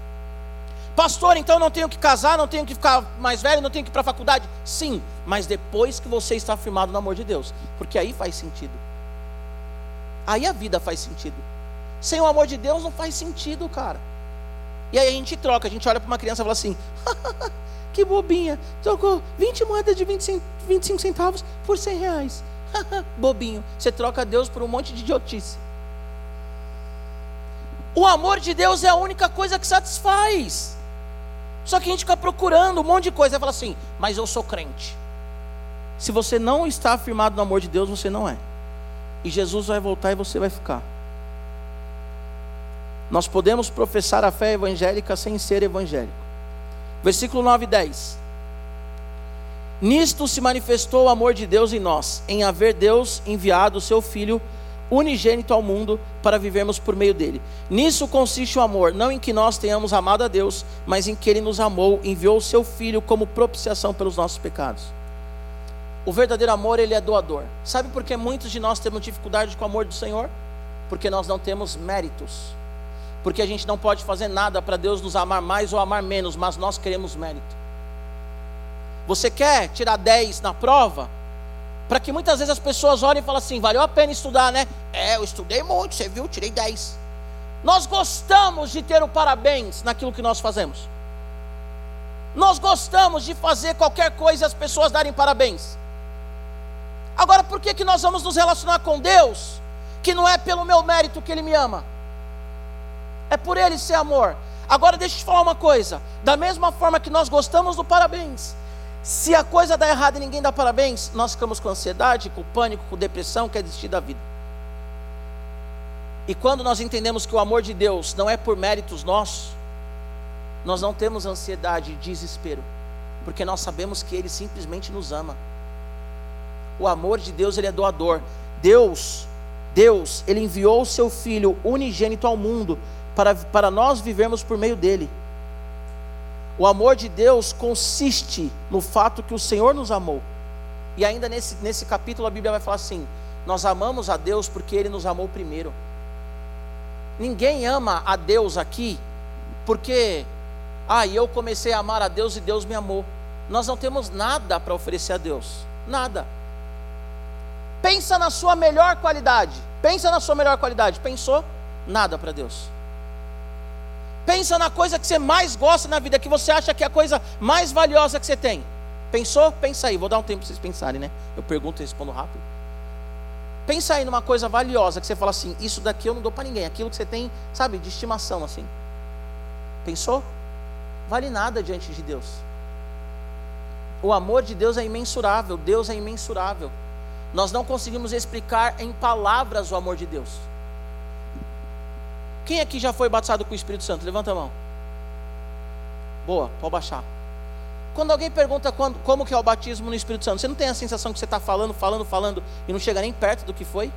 Pastor, então não tenho que casar, não tenho que ficar mais velho, não tenho que ir para a faculdade. Sim, mas depois que você está firmado no amor de Deus, porque aí faz sentido. Aí a vida faz sentido. Sem o amor de Deus não faz sentido, cara. E aí a gente troca, a gente olha para uma criança e fala assim: que bobinha, trocou 20 moedas de 25 centavos por 100 reais. Bobinho, você troca Deus por um monte de idiotice. O amor de Deus é a única coisa que satisfaz. Só que a gente fica procurando um monte de coisa e fala assim, mas eu sou crente. Se você não está afirmado no amor de Deus, você não é. E Jesus vai voltar e você vai ficar. Nós podemos professar a fé evangélica sem ser evangélico. Versículo 9 e 10. Nisto se manifestou o amor de Deus em nós, em haver Deus enviado o seu Filho unigênito ao mundo para vivermos por meio dele. Nisso consiste o amor, não em que nós tenhamos amado a Deus, mas em que ele nos amou, enviou o seu filho como propiciação pelos nossos pecados. O verdadeiro amor, ele é doador. Sabe por que muitos de nós temos dificuldade com o amor do Senhor? Porque nós não temos méritos. Porque a gente não pode fazer nada para Deus nos amar mais ou amar menos, mas nós queremos mérito. Você quer tirar 10 na prova? Para que muitas vezes as pessoas olhem e falem assim: valeu a pena estudar, né? É, eu estudei muito, você viu, tirei 10. Nós gostamos de ter o parabéns naquilo que nós fazemos. Nós gostamos de fazer qualquer coisa e as pessoas darem parabéns. Agora, por que, que nós vamos nos relacionar com Deus, que não é pelo meu mérito que Ele me ama? É por Ele ser amor. Agora deixa eu te falar uma coisa: da mesma forma que nós gostamos do parabéns, se a coisa dá errado e ninguém dá parabéns, nós ficamos com ansiedade, com pânico, com depressão, quer desistir da vida. E quando nós entendemos que o amor de Deus não é por méritos nossos, nós não temos ansiedade e desespero, porque nós sabemos que Ele simplesmente nos ama. O amor de Deus, Ele é doador. Deus, Deus, Ele enviou o Seu Filho unigênito ao mundo para, para nós vivermos por meio dele. O amor de Deus consiste no fato que o Senhor nos amou. E ainda nesse, nesse capítulo a Bíblia vai falar assim: Nós amamos a Deus porque Ele nos amou primeiro. Ninguém ama a Deus aqui porque, ah, eu comecei a amar a Deus e Deus me amou. Nós não temos nada para oferecer a Deus, nada. Pensa na sua melhor qualidade. Pensa na sua melhor qualidade. Pensou? Nada para Deus. Pensa na coisa que você mais gosta na vida, que você acha que é a coisa mais valiosa que você tem. Pensou? Pensa aí. Vou dar um tempo para vocês pensarem, né? Eu pergunto e respondo rápido. Pensa aí numa coisa valiosa que você fala assim: Isso daqui eu não dou para ninguém. Aquilo que você tem, sabe, de estimação assim. Pensou? Vale nada diante de Deus. O amor de Deus é imensurável. Deus é imensurável. Nós não conseguimos explicar em palavras o amor de Deus. Quem aqui já foi batizado com o Espírito Santo? Levanta a mão. Boa, pode baixar. Quando alguém pergunta quando, como que é o batismo no Espírito Santo, você não tem a sensação que você está falando, falando, falando e não chega nem perto do que foi?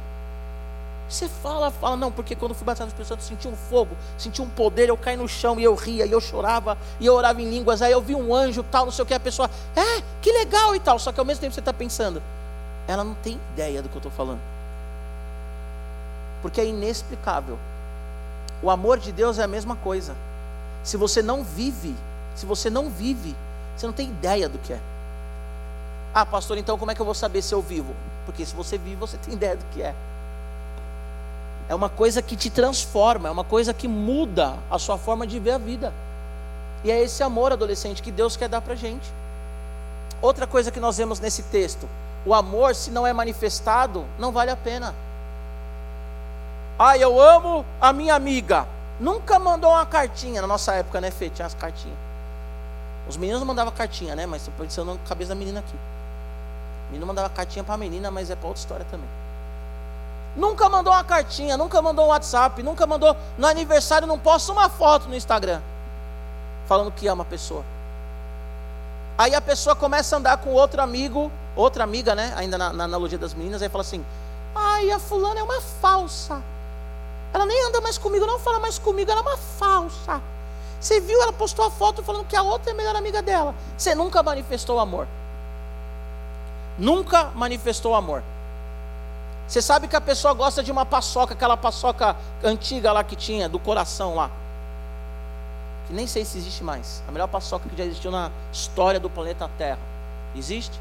Você fala, fala, não, porque quando fui batizado no Espírito Santo, senti um fogo, senti um poder, eu caí no chão e eu ria, e eu chorava, e eu orava em línguas, aí eu vi um anjo, tal, não sei o que, a pessoa, é, que legal e tal, só que ao mesmo tempo você está pensando, ela não tem ideia do que eu estou falando. Porque é inexplicável. O amor de Deus é a mesma coisa. Se você não vive, se você não vive, você não tem ideia do que é. Ah, pastor, então como é que eu vou saber se eu vivo? Porque se você vive, você tem ideia do que é. É uma coisa que te transforma, é uma coisa que muda a sua forma de ver a vida. E é esse amor adolescente que Deus quer dar para gente. Outra coisa que nós vemos nesse texto: o amor, se não é manifestado, não vale a pena. Ah, eu amo a minha amiga. Nunca mandou uma cartinha na nossa época, né, Fê? Tinha as cartinhas. Os meninos mandavam cartinha, né? Mas estou pensando na cabeça da menina aqui. O menino mandava cartinha para a menina, mas é para outra história também. Nunca mandou uma cartinha, nunca mandou um WhatsApp, nunca mandou no aniversário, não posta uma foto no Instagram falando que ama a pessoa. Aí a pessoa começa a andar com outro amigo, outra amiga, né? Ainda na, na analogia das meninas, aí fala assim: ai, a fulana é uma falsa. Ela nem anda mais comigo, não fala mais comigo, ela é uma falsa. Você viu, ela postou a foto falando que a outra é a melhor amiga dela. Você nunca manifestou amor. Nunca manifestou amor. Você sabe que a pessoa gosta de uma paçoca, aquela paçoca antiga lá que tinha, do coração lá. Que nem sei se existe mais. A melhor paçoca que já existiu na história do planeta Terra. Existe?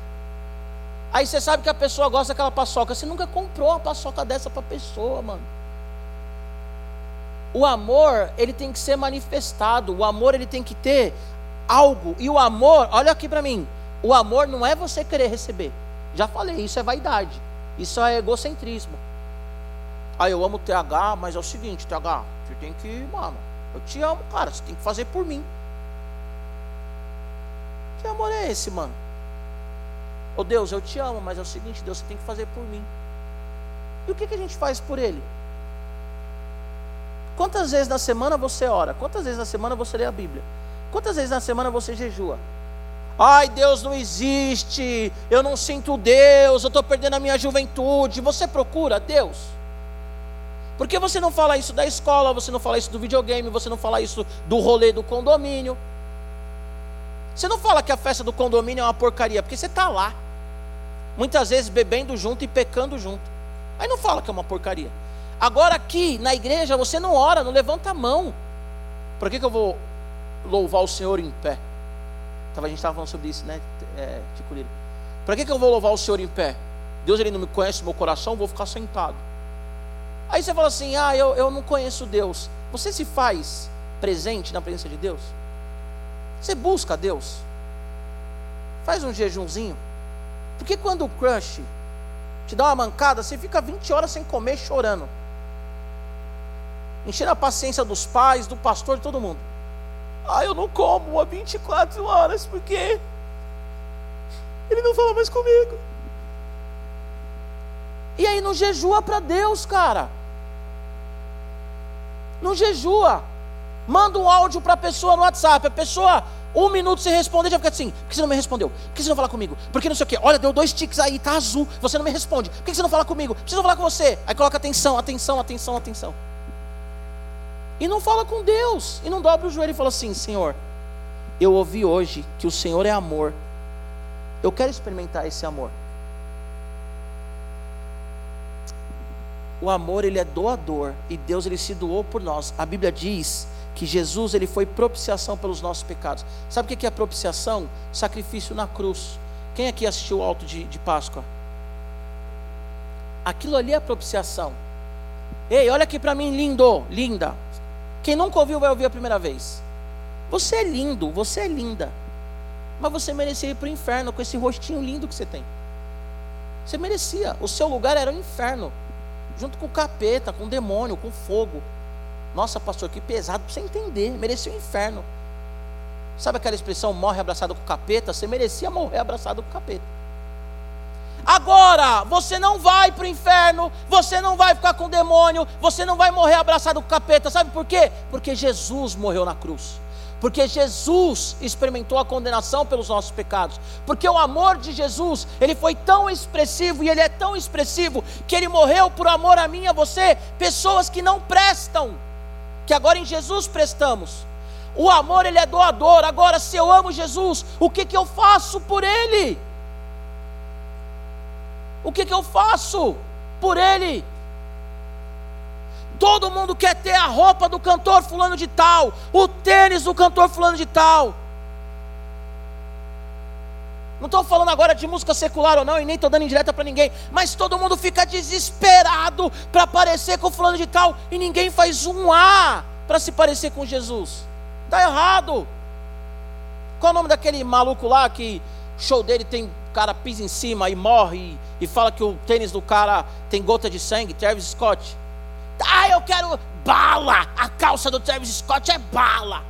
Aí você sabe que a pessoa gosta daquela paçoca. Você nunca comprou uma paçoca dessa para a pessoa, mano. O amor, ele tem que ser manifestado. O amor, ele tem que ter algo. E o amor, olha aqui para mim. O amor não é você querer receber. Já falei, isso é vaidade. Isso é egocentrismo. Ah, eu amo TH, mas é o seguinte, TH, você tem que, mano, eu te amo, cara, você tem que fazer por mim. Que amor é esse, mano? Ô oh, Deus, eu te amo, mas é o seguinte, Deus, você tem que fazer por mim. E o que, que a gente faz por ele? Quantas vezes na semana você ora? Quantas vezes na semana você lê a Bíblia? Quantas vezes na semana você jejua? Ai, Deus não existe, eu não sinto Deus, eu estou perdendo a minha juventude. Você procura Deus? Por que você não fala isso da escola, você não fala isso do videogame, você não fala isso do rolê do condomínio? Você não fala que a festa do condomínio é uma porcaria, porque você está lá. Muitas vezes bebendo junto e pecando junto. Aí não fala que é uma porcaria. Agora aqui na igreja você não ora, não levanta a mão. Por que, que eu vou louvar o Senhor em pé? A gente estava falando sobre isso, né, é, Ticuriro? Para que, que eu vou louvar o Senhor em pé? Deus ele não me conhece meu coração, vou ficar sentado. Aí você fala assim: ah, eu, eu não conheço Deus. Você se faz presente na presença de Deus? Você busca Deus? Faz um jejumzinho. Porque quando o crush te dá uma mancada, você fica 20 horas sem comer chorando enchendo a paciência dos pais, do pastor, de todo mundo. Ah, eu não como há 24 horas porque ele não fala mais comigo. E aí não jejua para Deus, cara. Não jejua. Manda um áudio para a pessoa no WhatsApp. A pessoa, um minuto se responder, já fica assim: por que você não me respondeu? Por que você não fala comigo? Por que não sei o quê? Olha, deu dois tiques aí, tá azul. Você não me responde. Por que você não fala comigo? Preciso falar com você. Aí coloca atenção, atenção, atenção, atenção. E não fala com Deus. E não dobra o joelho e fala assim: Senhor, eu ouvi hoje que o Senhor é amor. Eu quero experimentar esse amor. O amor ele é doador e Deus ele se doou por nós. A Bíblia diz que Jesus ele foi propiciação pelos nossos pecados. Sabe o que é propiciação? Sacrifício na cruz. Quem aqui assistiu o alto de, de Páscoa? Aquilo ali é propiciação. Ei, olha aqui para mim, lindo, linda. Quem nunca ouviu vai ouvir a primeira vez. Você é lindo, você é linda. Mas você merecia ir para o inferno com esse rostinho lindo que você tem. Você merecia. O seu lugar era o inferno junto com o capeta, com o demônio, com o fogo. Nossa, pastor, que pesado para você entender. Merecia o inferno. Sabe aquela expressão morre abraçado com o capeta? Você merecia morrer abraçado com o capeta. Agora, você não vai para o inferno, você não vai ficar com o demônio, você não vai morrer abraçado com capeta. Sabe por quê? Porque Jesus morreu na cruz porque Jesus experimentou a condenação pelos nossos pecados, porque o amor de Jesus, ele foi tão expressivo e ele é tão expressivo que ele morreu por amor a mim e a você, pessoas que não prestam, que agora em Jesus prestamos. O amor ele é doador. Agora, se eu amo Jesus, o que que eu faço por ele? O que que eu faço por ele? Todo mundo quer ter a roupa do cantor fulano de tal, o tênis do cantor fulano de tal. Não estou falando agora de música secular ou não, e nem estou dando indireta para ninguém, mas todo mundo fica desesperado para parecer com fulano de tal, e ninguém faz um A para se parecer com Jesus. Está errado. Qual é o nome daquele maluco lá que show dele tem cara pisa em cima e morre e, fala que o tênis do cara tem gota de sangue? Travis Scott. Ah, eu quero bala. A calça do Travis Scott é bala.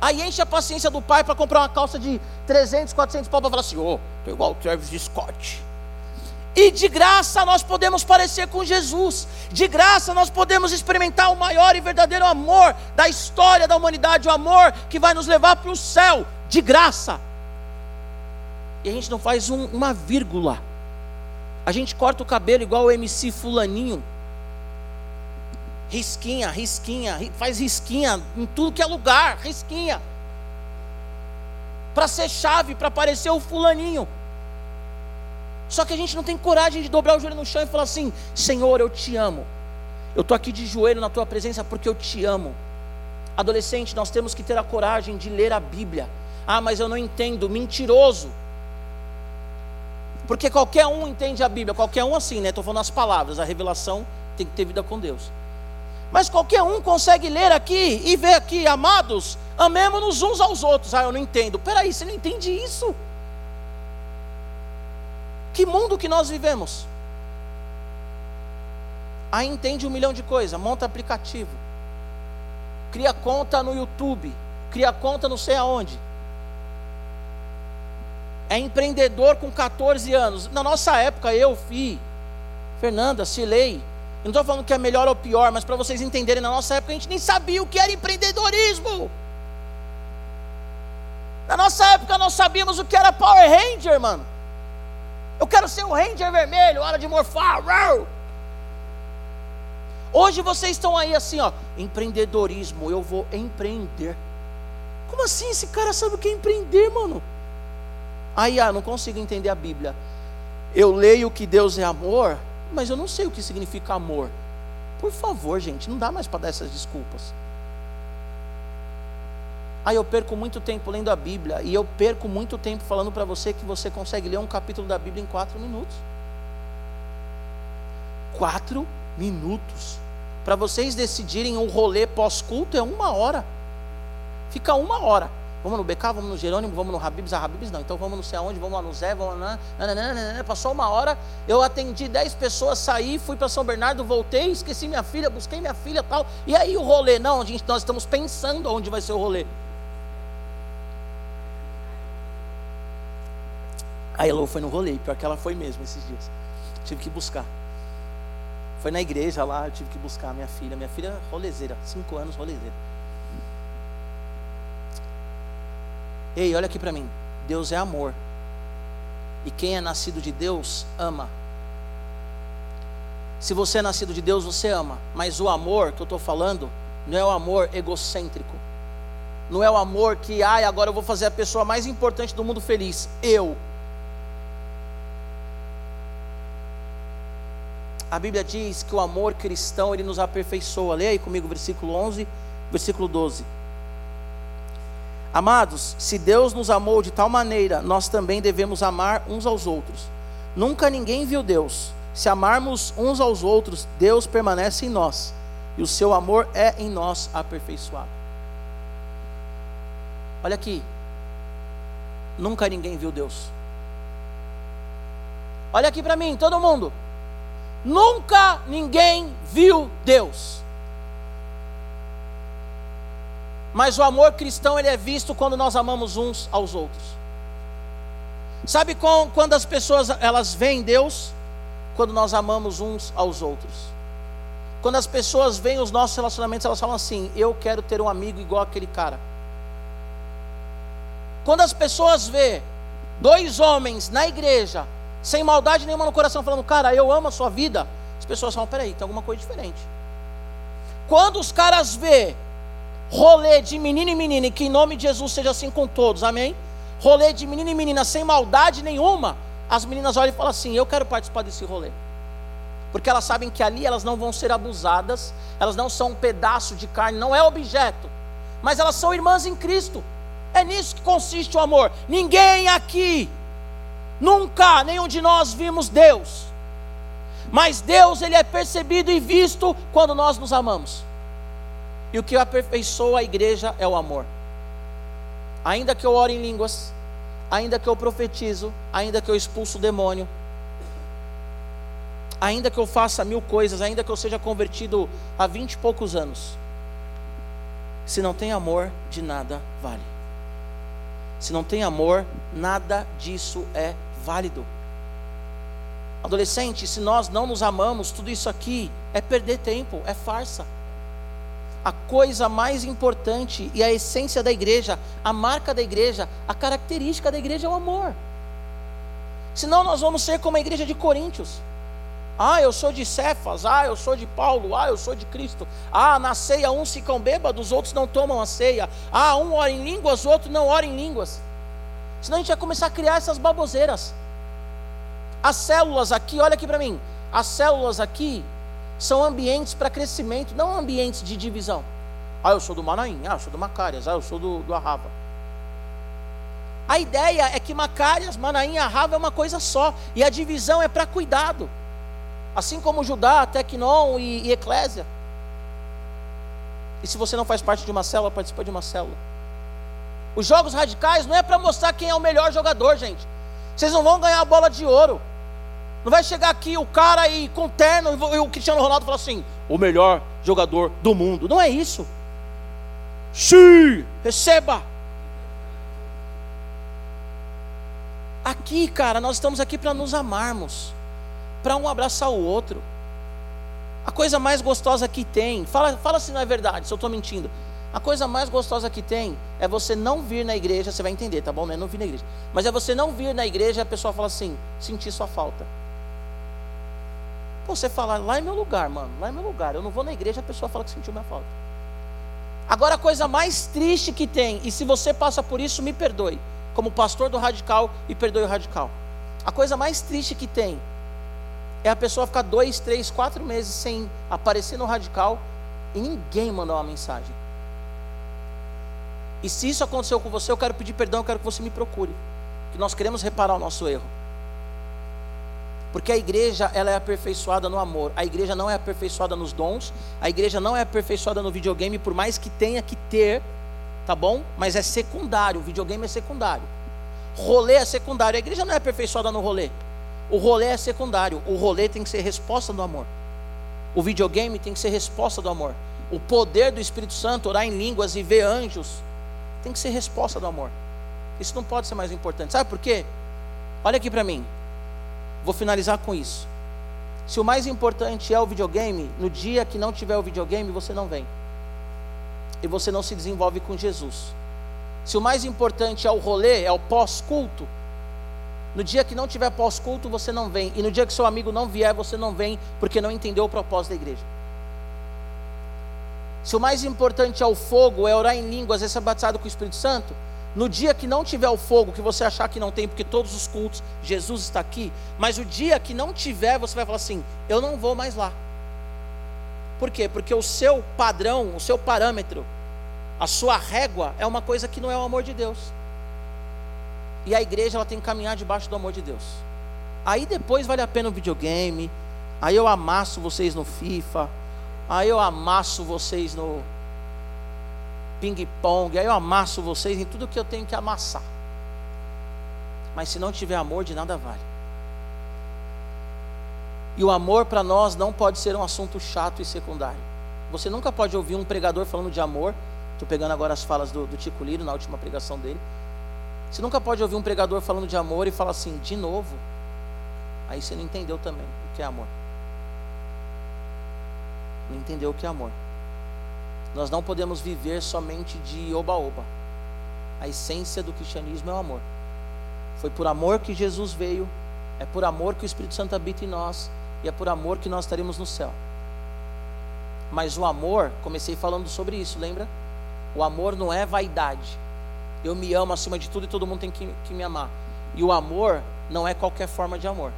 Aí enche a paciência do pai para comprar uma calça de 300, 400 pau para falar assim: Ô, oh, tô igual o Travis Scott. E de graça nós podemos parecer com Jesus. De graça nós podemos experimentar o maior e verdadeiro amor da história da humanidade, o amor que vai nos levar para o céu. De graça. A gente não faz um, uma vírgula. A gente corta o cabelo igual o MC Fulaninho risquinha, risquinha, faz risquinha em tudo que é lugar, risquinha. Para ser chave, para parecer o fulaninho. Só que a gente não tem coragem de dobrar o joelho no chão e falar assim: Senhor, eu te amo. Eu estou aqui de joelho na tua presença porque eu te amo. Adolescente, nós temos que ter a coragem de ler a Bíblia. Ah, mas eu não entendo, mentiroso. Porque qualquer um entende a Bíblia, qualquer um assim, né? Estou falando as palavras, a revelação tem que ter vida com Deus. Mas qualquer um consegue ler aqui e ver aqui, amados, amemos-nos uns aos outros. Ah, eu não entendo. Peraí, você não entende isso? Que mundo que nós vivemos? Aí entende um milhão de coisas, monta aplicativo, cria conta no YouTube, cria conta não sei aonde. É empreendedor com 14 anos. Na nossa época, eu, Fi, Fernanda, Cilei, não estou falando que é melhor ou pior, mas para vocês entenderem, na nossa época a gente nem sabia o que era empreendedorismo. Na nossa época nós sabíamos o que era Power Ranger, mano. Eu quero ser um Ranger vermelho, hora de morfar. Hoje vocês estão aí assim, ó, empreendedorismo, eu vou empreender. Como assim esse cara sabe o que é empreender, mano? Aí, ah, não consigo entender a Bíblia. Eu leio que Deus é amor, mas eu não sei o que significa amor. Por favor, gente, não dá mais para dar essas desculpas. Aí eu perco muito tempo lendo a Bíblia e eu perco muito tempo falando para você que você consegue ler um capítulo da Bíblia em quatro minutos. Quatro minutos. Para vocês decidirem um rolê pós-culto é uma hora. Fica uma hora. Vamos no BK, vamos no Jerônimo, vamos no Habibs, a Habibs não. Então vamos não sei aonde, vamos lá no Zé, vamos lá. Nananana. Passou uma hora, eu atendi 10 pessoas, saí, fui para São Bernardo, voltei, esqueci minha filha, busquei minha filha tal. E aí o rolê? Não, gente, nós estamos pensando onde vai ser o rolê. A Elô foi no rolê, pior que ela foi mesmo esses dias. Tive que buscar. Foi na igreja lá, eu tive que buscar a minha filha. Minha filha rolezeira, 5 anos rolezeira. Ei, olha aqui para mim. Deus é amor. E quem é nascido de Deus ama. Se você é nascido de Deus, você ama. Mas o amor que eu estou falando não é o amor egocêntrico. Não é o amor que, ai, agora eu vou fazer a pessoa mais importante do mundo feliz. Eu. A Bíblia diz que o amor cristão ele nos aperfeiçoa. Leia aí comigo versículo 11, versículo 12. Amados, se Deus nos amou de tal maneira, nós também devemos amar uns aos outros. Nunca ninguém viu Deus. Se amarmos uns aos outros, Deus permanece em nós, e o seu amor é em nós aperfeiçoado. Olha aqui. Nunca ninguém viu Deus. Olha aqui para mim, todo mundo. Nunca ninguém viu Deus. Mas o amor cristão ele é visto quando nós amamos uns aos outros. Sabe quando as pessoas elas veem Deus? Quando nós amamos uns aos outros. Quando as pessoas veem os nossos relacionamentos, elas falam assim: Eu quero ter um amigo igual aquele cara. Quando as pessoas vê dois homens na igreja, sem maldade nenhuma no coração, falando, cara, eu amo a sua vida, as pessoas falam, peraí, tem alguma coisa diferente. Quando os caras vê rolê de menino e menina, e que em nome de Jesus seja assim com todos, amém? Rolê de menino e menina sem maldade nenhuma, as meninas olham e falam assim: Eu quero participar desse rolê. Porque elas sabem que ali elas não vão ser abusadas, elas não são um pedaço de carne, não é objeto, mas elas são irmãs em Cristo. É nisso que consiste o amor. Ninguém aqui, nunca, nenhum de nós vimos Deus. Mas Deus, ele é percebido e visto quando nós nos amamos. E o que aperfeiçoa a igreja é o amor. Ainda que eu ore em línguas, ainda que eu profetizo, ainda que eu expulso o demônio, ainda que eu faça mil coisas, ainda que eu seja convertido há vinte e poucos anos, se não tem amor, de nada vale. Se não tem amor, nada disso é válido. Adolescente, se nós não nos amamos, tudo isso aqui é perder tempo, é farsa a coisa mais importante e a essência da igreja, a marca da igreja, a característica da igreja é o amor. Senão nós vamos ser como a igreja de Coríntios. Ah, eu sou de Cefas, ah, eu sou de Paulo, ah, eu sou de Cristo. Ah, na ceia uns ficam bêbados, outros não tomam a ceia. Ah, um ora em línguas, outro não ora em línguas. Senão a gente vai começar a criar essas baboseiras. As células aqui, olha aqui para mim. As células aqui são ambientes para crescimento, não ambientes de divisão. Ah, eu sou do Manaim, ah, eu sou do Macárias, ah, eu sou do, do Arrava. A ideia é que Macárias, Manaim e Arrava é uma coisa só, e a divisão é para cuidado. Assim como Judá, Tecnon e, e Eclésia. E se você não faz parte de uma célula, participa de uma célula. Os jogos radicais não é para mostrar quem é o melhor jogador, gente. Vocês não vão ganhar a bola de ouro. Não vai chegar aqui o cara aí com terno e o Cristiano Ronaldo falar assim: o melhor jogador do mundo. Não é isso. Sim, receba. Aqui, cara, nós estamos aqui para nos amarmos, para um abraçar o outro. A coisa mais gostosa que tem, fala, fala se não é verdade, se eu estou mentindo. A coisa mais gostosa que tem é você não vir na igreja, você vai entender, tá bom? Não é não vir na igreja. Mas é você não vir na igreja e a pessoa fala assim: senti sua falta. Você falar, lá é meu lugar, mano, lá é meu lugar. Eu não vou na igreja, a pessoa fala que sentiu minha falta. Agora a coisa mais triste que tem, e se você passa por isso, me perdoe, como pastor do radical e perdoe o radical. A coisa mais triste que tem é a pessoa ficar dois, três, quatro meses sem aparecer no radical e ninguém mandar uma mensagem. E se isso aconteceu com você, eu quero pedir perdão, eu quero que você me procure. Que nós queremos reparar o nosso erro. Porque a igreja ela é aperfeiçoada no amor. A igreja não é aperfeiçoada nos dons. A igreja não é aperfeiçoada no videogame, por mais que tenha que ter, tá bom? Mas é secundário. O videogame é secundário. Rolê é secundário. A igreja não é aperfeiçoada no rolê. O rolê é secundário. O rolê tem que ser resposta do amor. O videogame tem que ser resposta do amor. O poder do Espírito Santo, orar em línguas e ver anjos, tem que ser resposta do amor. Isso não pode ser mais importante. Sabe por quê? Olha aqui para mim. Vou finalizar com isso. Se o mais importante é o videogame, no dia que não tiver o videogame, você não vem. E você não se desenvolve com Jesus. Se o mais importante é o rolê, é o pós-culto, no dia que não tiver pós-culto, você não vem. E no dia que seu amigo não vier, você não vem, porque não entendeu o propósito da igreja. Se o mais importante é o fogo, é orar em línguas, é ser batizado com o Espírito Santo, no dia que não tiver o fogo, que você achar que não tem, porque todos os cultos, Jesus está aqui, mas o dia que não tiver, você vai falar assim: eu não vou mais lá. Por quê? Porque o seu padrão, o seu parâmetro, a sua régua é uma coisa que não é o amor de Deus. E a igreja ela tem que caminhar debaixo do amor de Deus. Aí depois vale a pena o videogame, aí eu amasso vocês no FIFA, aí eu amasso vocês no ping-pong, aí eu amasso vocês em tudo que eu tenho que amassar. Mas se não tiver amor, de nada vale. E o amor para nós não pode ser um assunto chato e secundário. Você nunca pode ouvir um pregador falando de amor. Estou pegando agora as falas do, do Tico Liro na última pregação dele. Você nunca pode ouvir um pregador falando de amor e falar assim, de novo. Aí você não entendeu também o que é amor. Não entendeu o que é amor. Nós não podemos viver somente de oba-oba. A essência do cristianismo é o amor. Foi por amor que Jesus veio, é por amor que o Espírito Santo habita em nós, e é por amor que nós estaremos no céu. Mas o amor, comecei falando sobre isso, lembra? O amor não é vaidade. Eu me amo acima de tudo e todo mundo tem que, que me amar. E o amor não é qualquer forma de amor.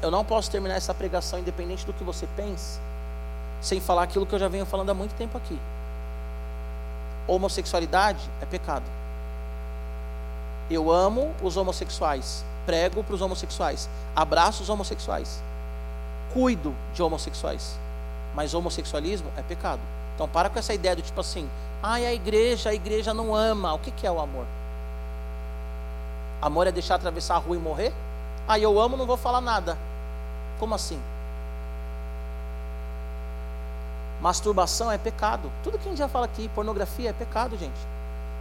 Eu não posso terminar essa pregação, independente do que você pense, sem falar aquilo que eu já venho falando há muito tempo aqui. Homossexualidade é pecado. Eu amo os homossexuais, prego para os homossexuais, abraço os homossexuais, cuido de homossexuais, mas homossexualismo é pecado. Então para com essa ideia do tipo assim, ai a igreja, a igreja não ama. O que, que é o amor? Amor é deixar atravessar a rua e morrer? Ah, eu amo, não vou falar nada. Como assim? Masturbação é pecado. Tudo que a gente já fala aqui, pornografia é pecado, gente.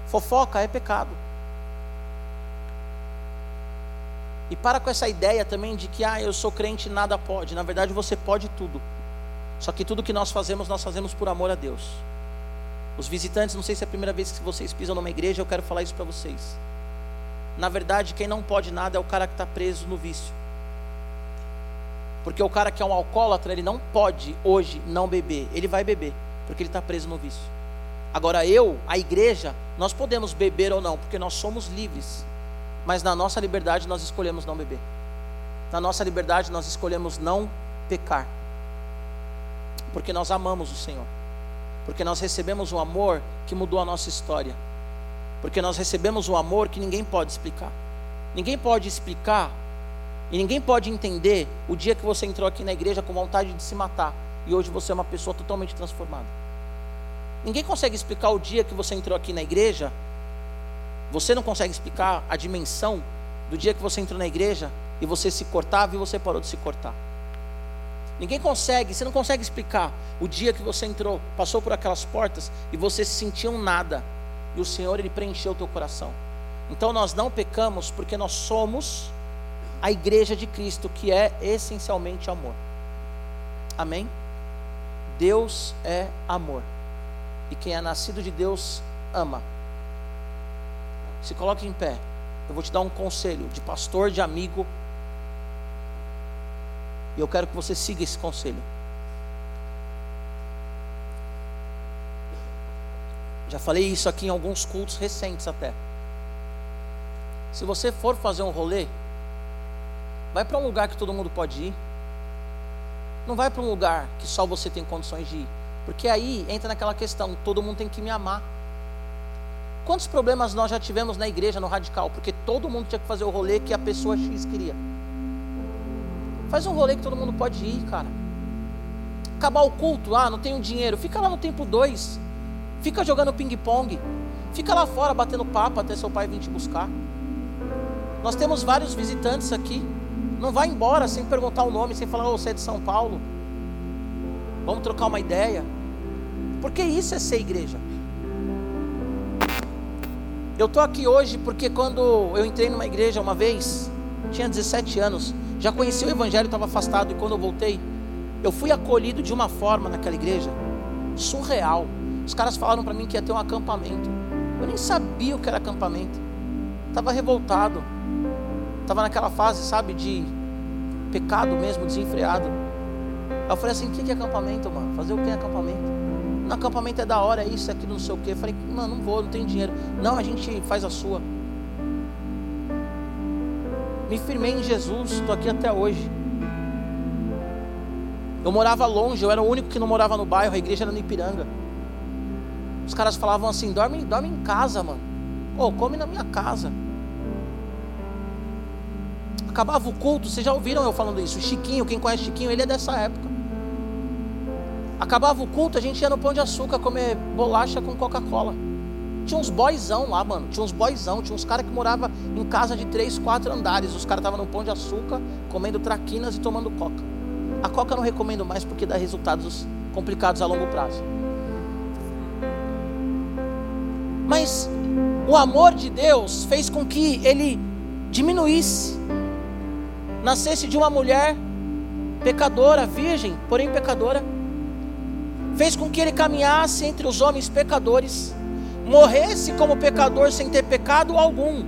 Fofoca é pecado. E para com essa ideia também de que, ah, eu sou crente, nada pode. Na verdade, você pode tudo. Só que tudo que nós fazemos, nós fazemos por amor a Deus. Os visitantes, não sei se é a primeira vez que vocês pisam numa igreja, eu quero falar isso para vocês. Na verdade, quem não pode nada é o cara que está preso no vício. Porque o cara que é um alcoólatra, ele não pode hoje não beber. Ele vai beber, porque ele está preso no vício. Agora eu, a igreja, nós podemos beber ou não, porque nós somos livres. Mas na nossa liberdade nós escolhemos não beber. Na nossa liberdade nós escolhemos não pecar. Porque nós amamos o Senhor. Porque nós recebemos um amor que mudou a nossa história. Porque nós recebemos um amor que ninguém pode explicar. Ninguém pode explicar e ninguém pode entender o dia que você entrou aqui na igreja com vontade de se matar e hoje você é uma pessoa totalmente transformada. Ninguém consegue explicar o dia que você entrou aqui na igreja. Você não consegue explicar a dimensão do dia que você entrou na igreja e você se cortava e você parou de se cortar. Ninguém consegue, você não consegue explicar o dia que você entrou, passou por aquelas portas e você se sentia um nada. E o Senhor ele preencheu o teu coração. Então nós não pecamos porque nós somos a igreja de Cristo, que é essencialmente amor. Amém? Deus é amor. E quem é nascido de Deus ama. Se coloque em pé. Eu vou te dar um conselho de pastor, de amigo. E eu quero que você siga esse conselho. Já falei isso aqui em alguns cultos recentes até. Se você for fazer um rolê, Vai para um lugar que todo mundo pode ir. Não vai para um lugar que só você tem condições de ir. Porque aí entra naquela questão: todo mundo tem que me amar. Quantos problemas nós já tivemos na igreja, no radical? Porque todo mundo tinha que fazer o rolê que a pessoa X queria. Faz um rolê que todo mundo pode ir, cara. Acabar o culto, ah, não tenho dinheiro. Fica lá no tempo 2. Fica jogando ping-pong. Fica lá fora batendo papo até seu pai vir te buscar. Nós temos vários visitantes aqui. Não vai embora sem perguntar o nome, sem falar, oh, você é de São Paulo. Vamos trocar uma ideia. Porque isso é ser igreja. Eu tô aqui hoje porque quando eu entrei numa igreja uma vez, tinha 17 anos, já conheci o evangelho, estava afastado e quando eu voltei, eu fui acolhido de uma forma naquela igreja surreal. Os caras falaram para mim que ia ter um acampamento. Eu nem sabia o que era acampamento. Estava revoltado. Estava naquela fase, sabe, de pecado mesmo, desenfreado. Aí eu falei assim: o que é acampamento, mano? Fazer o que é acampamento? No acampamento é da hora, é isso, é aquilo, não sei o quê. Falei: mano, não vou, não tenho dinheiro. Não, a gente faz a sua. Me firmei em Jesus, estou aqui até hoje. Eu morava longe, eu era o único que não morava no bairro, a igreja era no Ipiranga. Os caras falavam assim: dorme, dorme em casa, mano. Ou oh, come na minha casa. Acabava o culto, vocês já ouviram eu falando isso? Chiquinho, quem conhece Chiquinho, ele é dessa época. Acabava o culto, a gente ia no Pão de Açúcar comer bolacha com Coca-Cola. Tinha uns boizão lá, mano. Tinha uns boizão. Tinha uns caras que moravam em casa de três, quatro andares. Os caras estavam no Pão de Açúcar, comendo traquinas e tomando Coca. A Coca eu não recomendo mais porque dá resultados complicados a longo prazo. Mas o amor de Deus fez com que ele diminuísse nascesse de uma mulher pecadora, virgem, porém pecadora, fez com que ele caminhasse entre os homens pecadores, morresse como pecador sem ter pecado algum.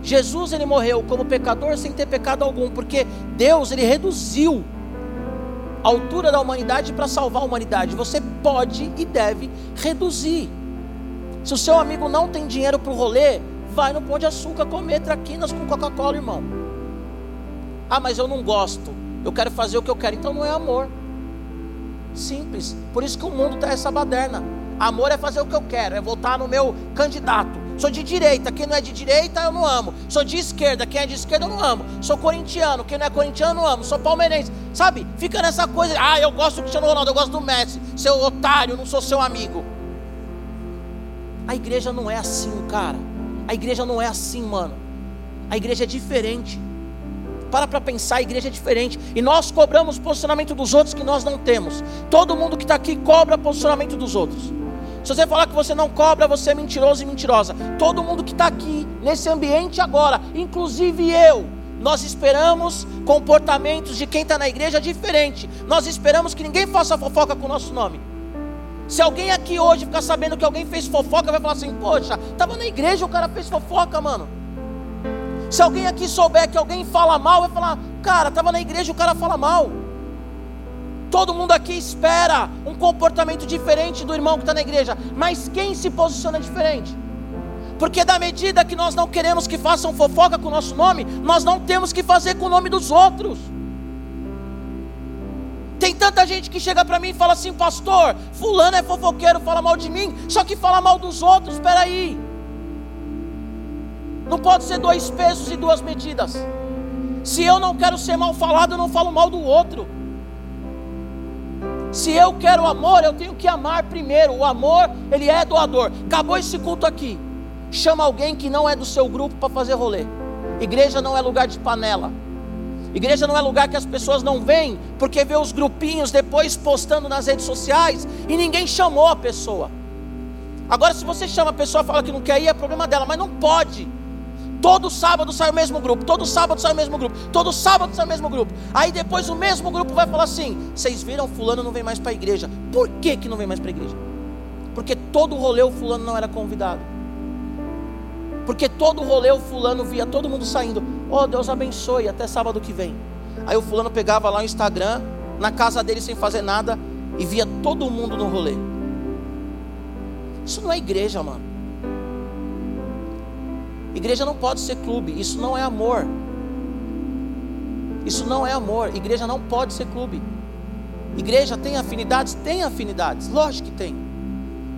Jesus ele morreu como pecador sem ter pecado algum, porque Deus ele reduziu a altura da humanidade para salvar a humanidade. Você pode e deve reduzir. Se o seu amigo não tem dinheiro para o rolê, vai no pão de açúcar comer traquinas com Coca-Cola, irmão. Ah, mas eu não gosto. Eu quero fazer o que eu quero. Então não é amor. Simples. Por isso que o mundo está essa baderna. Amor é fazer o que eu quero, é votar no meu candidato. Sou de direita, quem não é de direita eu não amo. Sou de esquerda, quem é de esquerda eu não amo. Sou corintiano, quem não é corintiano eu não amo. Sou palmeirense. Sabe? Fica nessa coisa. Ah, eu gosto do Cristiano Ronaldo, eu gosto do Messi. Seu otário, não sou seu amigo. A igreja não é assim, cara. A igreja não é assim, mano. A igreja é diferente. Para para pensar, a igreja é diferente. E nós cobramos posicionamento dos outros que nós não temos. Todo mundo que está aqui cobra posicionamento dos outros. Se você falar que você não cobra, você é mentiroso e mentirosa. Todo mundo que está aqui, nesse ambiente agora, inclusive eu, nós esperamos comportamentos de quem está na igreja diferente. Nós esperamos que ninguém faça fofoca com o nosso nome. Se alguém aqui hoje ficar sabendo que alguém fez fofoca, vai falar assim: Poxa, estava na igreja, o cara fez fofoca, mano. Se alguém aqui souber que alguém fala mal, vai falar: Cara, estava na igreja, o cara fala mal. Todo mundo aqui espera um comportamento diferente do irmão que está na igreja, mas quem se posiciona diferente? Porque da medida que nós não queremos que façam fofoca com o nosso nome, nós não temos que fazer com o nome dos outros. Tem tanta gente que chega para mim e fala assim, pastor, fulano é fofoqueiro, fala mal de mim, só que fala mal dos outros, espera aí. Não pode ser dois pesos e duas medidas. Se eu não quero ser mal falado, eu não falo mal do outro. Se eu quero amor, eu tenho que amar primeiro. O amor, ele é doador. Acabou esse culto aqui. Chama alguém que não é do seu grupo para fazer rolê. Igreja não é lugar de panela. Igreja não é lugar que as pessoas não vêm, porque vê os grupinhos depois postando nas redes sociais e ninguém chamou a pessoa. Agora, se você chama a pessoa e fala que não quer ir, é problema dela, mas não pode. Todo sábado sai o mesmo grupo, todo sábado sai o mesmo grupo, todo sábado sai o mesmo grupo. Aí depois o mesmo grupo vai falar assim: vocês viram, fulano não vem mais para a igreja. Por que, que não vem mais para a igreja? Porque todo rolê o fulano não era convidado. Porque todo rolê o fulano via todo mundo saindo. Oh, Deus abençoe, até sábado que vem. Aí o fulano pegava lá o Instagram, na casa dele sem fazer nada, e via todo mundo no rolê. Isso não é igreja, mano. Igreja não pode ser clube, isso não é amor. Isso não é amor. Igreja não pode ser clube. Igreja tem afinidades? Tem afinidades, lógico que tem.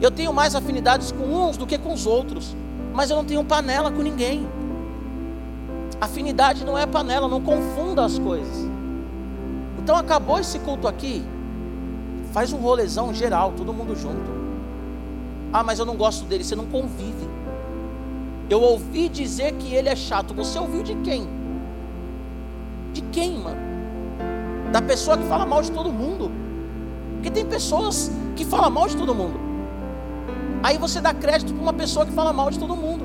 Eu tenho mais afinidades com uns do que com os outros, mas eu não tenho panela com ninguém. Afinidade não é panela, não confunda as coisas. Então acabou esse culto aqui, faz um rolezão geral, todo mundo junto. Ah, mas eu não gosto dele, você não convive. Eu ouvi dizer que ele é chato. Você ouviu de quem? De quem, mano? Da pessoa que fala mal de todo mundo. Porque tem pessoas que falam mal de todo mundo. Aí você dá crédito para uma pessoa que fala mal de todo mundo.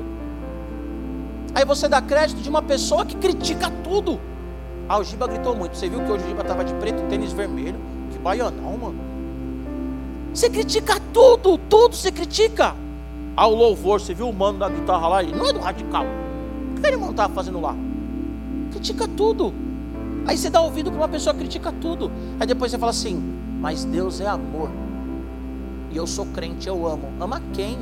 Aí você dá crédito de uma pessoa que critica tudo. Ah, o Giba gritou muito. Você viu que hoje o Giba estava de preto, tênis vermelho. Que baianão, mano. Você critica tudo, tudo você critica. Ah, o louvor, você viu o mano da guitarra lá? Ele não é do radical. O que ele não estava fazendo lá? Critica tudo. Aí você dá ouvido para uma pessoa que critica tudo. Aí depois você fala assim: Mas Deus é amor. E eu sou crente, eu amo. Ama quem?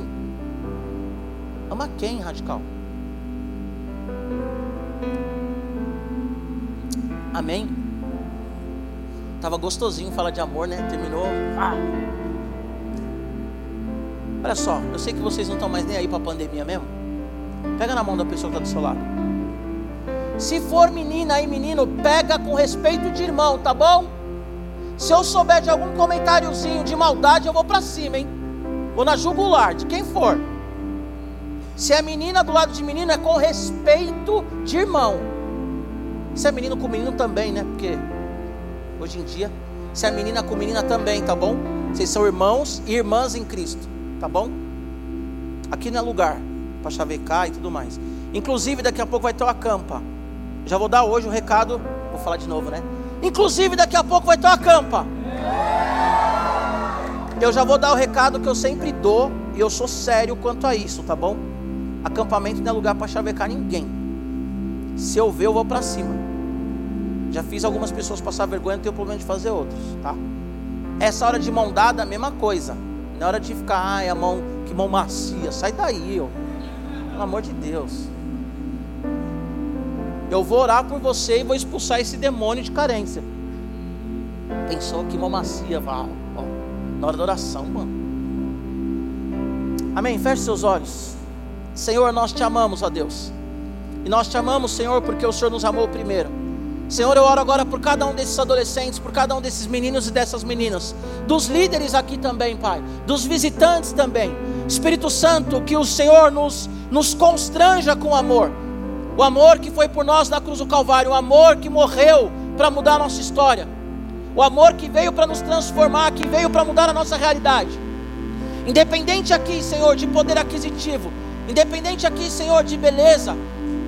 Ama quem, radical? Amém? Tava gostosinho falar de amor, né? Terminou. Ah. Olha só, eu sei que vocês não estão mais nem aí para a pandemia mesmo. Pega na mão da pessoa que está do seu lado. Se for menina e menino, pega com respeito de irmão, tá bom? Se eu souber de algum comentáriozinho de maldade, eu vou para cima, hein? Vou na jugular, de quem for. Se é menina do lado de menino, é com respeito de irmão. Se é menino com menino também, né? Porque hoje em dia, se é menina com menina também, tá bom? Vocês são irmãos e irmãs em Cristo, tá bom? Aqui não é lugar para chavecar e tudo mais. Inclusive, daqui a pouco vai ter uma campa. Já vou dar hoje o recado, vou falar de novo, né? Inclusive, daqui a pouco vai ter uma campa. Eu já vou dar o recado que eu sempre dou e eu sou sério quanto a isso, tá bom? Acampamento não é lugar para chavecar ninguém. Se eu ver, eu vou para cima. Já fiz algumas pessoas passar vergonha, não tenho problema de fazer outros, tá? Essa hora de mão dada, mesma coisa. Na hora de ficar, ai, a mão, que mão macia, sai daí, ó. Pelo amor de Deus. Eu vou orar por você e vou expulsar esse demônio de carência. Pensou que macia, vá, ó, na hora da oração, mano. Amém. Feche seus olhos. Senhor, nós te amamos, ó Deus. E nós te amamos, Senhor, porque o Senhor nos amou primeiro. Senhor, eu oro agora por cada um desses adolescentes, por cada um desses meninos e dessas meninas, dos líderes aqui também, Pai, dos visitantes também. Espírito Santo, que o Senhor nos, nos constranja com amor. O amor que foi por nós na cruz do Calvário, o amor que morreu para mudar a nossa história, o amor que veio para nos transformar, que veio para mudar a nossa realidade. Independente aqui, Senhor, de poder aquisitivo, independente aqui, Senhor, de beleza,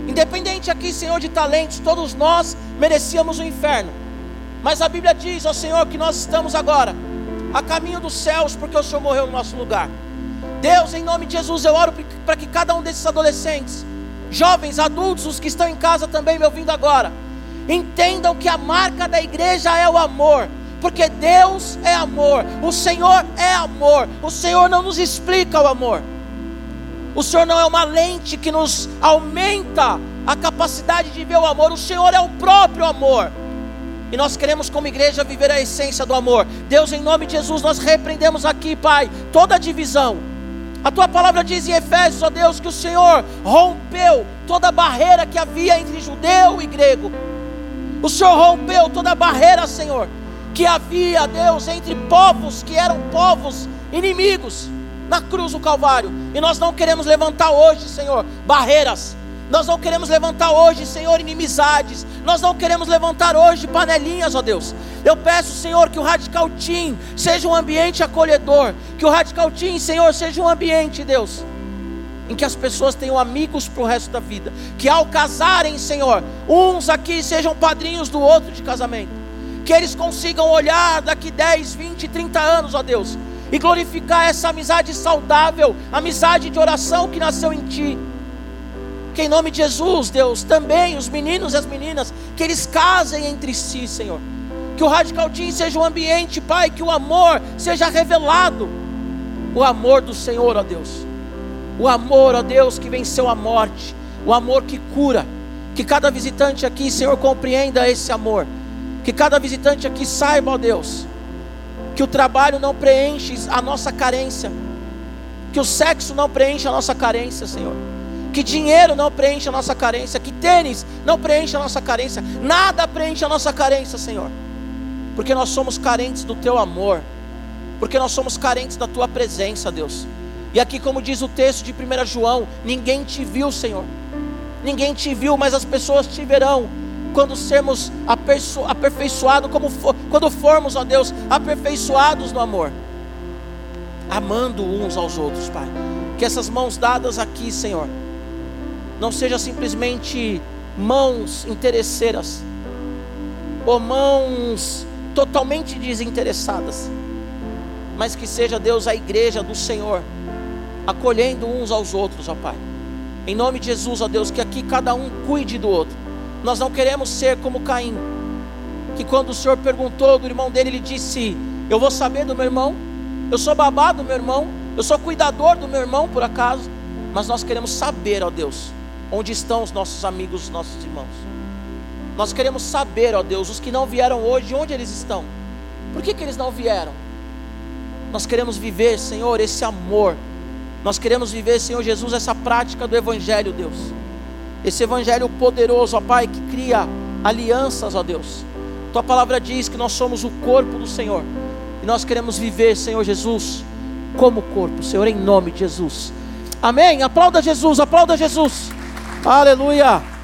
independente aqui, Senhor, de talentos, todos nós merecíamos o inferno. Mas a Bíblia diz, ó Senhor, que nós estamos agora a caminho dos céus, porque o Senhor morreu no nosso lugar. Deus, em nome de Jesus, eu oro para que cada um desses adolescentes jovens, adultos, os que estão em casa também me ouvindo agora, entendam que a marca da igreja é o amor, porque Deus é amor, o Senhor é amor, o Senhor não nos explica o amor, o Senhor não é uma lente que nos aumenta a capacidade de ver o amor, o Senhor é o próprio amor. E nós queremos, como igreja, viver a essência do amor. Deus, em nome de Jesus, nós repreendemos aqui, Pai, toda divisão, a tua palavra diz em Efésios, ó Deus, que o Senhor rompeu toda barreira que havia entre judeu e grego. O Senhor rompeu toda barreira, Senhor, que havia, Deus, entre povos que eram povos inimigos na cruz do Calvário. E nós não queremos levantar hoje, Senhor, barreiras nós não queremos levantar hoje, Senhor, inimizades. Nós não queremos levantar hoje panelinhas, ó Deus. Eu peço, Senhor, que o Radical Team seja um ambiente acolhedor. Que o Radical Team, Senhor, seja um ambiente, Deus, em que as pessoas tenham amigos para o resto da vida. Que ao casarem, Senhor, uns aqui sejam padrinhos do outro de casamento. Que eles consigam olhar daqui 10, 20, 30 anos, ó Deus, e glorificar essa amizade saudável, amizade de oração que nasceu em Ti em nome de Jesus, Deus, também os meninos e as meninas, que eles casem entre si, Senhor. Que o Radical Team seja um ambiente, Pai, que o amor seja revelado. O amor do Senhor, ó Deus. O amor, ó Deus, que venceu a morte. O amor que cura. Que cada visitante aqui, Senhor, compreenda esse amor. Que cada visitante aqui saiba, ó Deus, que o trabalho não preenche a nossa carência. Que o sexo não preenche a nossa carência, Senhor que dinheiro não preenche a nossa carência, que tênis não preenche a nossa carência, nada preenche a nossa carência, Senhor, porque nós somos carentes do Teu amor, porque nós somos carentes da Tua presença, Deus. E aqui, como diz o texto de 1 João, ninguém te viu, Senhor, ninguém te viu, mas as pessoas te verão quando sermos aperfeiçoados, como for, quando formos, ó Deus, aperfeiçoados no amor. amando uns aos outros, Pai. Que essas mãos dadas aqui, Senhor, não seja simplesmente mãos interesseiras, ou mãos totalmente desinteressadas, mas que seja Deus a igreja do Senhor, acolhendo uns aos outros, ó Pai. Em nome de Jesus, ó Deus, que aqui cada um cuide do outro. Nós não queremos ser como Caim, que quando o Senhor perguntou do irmão dele, ele disse: Eu vou saber do meu irmão, eu sou babá do meu irmão, eu sou cuidador do meu irmão, por acaso. Mas nós queremos saber, ó Deus, onde estão os nossos amigos, os nossos irmãos. Nós queremos saber, ó Deus, os que não vieram hoje, onde eles estão. Por que, que eles não vieram? Nós queremos viver, Senhor, esse amor. Nós queremos viver, Senhor Jesus, essa prática do Evangelho, Deus. Esse Evangelho poderoso, ó Pai, que cria alianças, ó Deus. Tua palavra diz que nós somos o corpo do Senhor. E nós queremos viver, Senhor Jesus, como corpo, Senhor, em nome de Jesus. Amém. Aplauda Jesus, aplauda Jesus. Aleluia.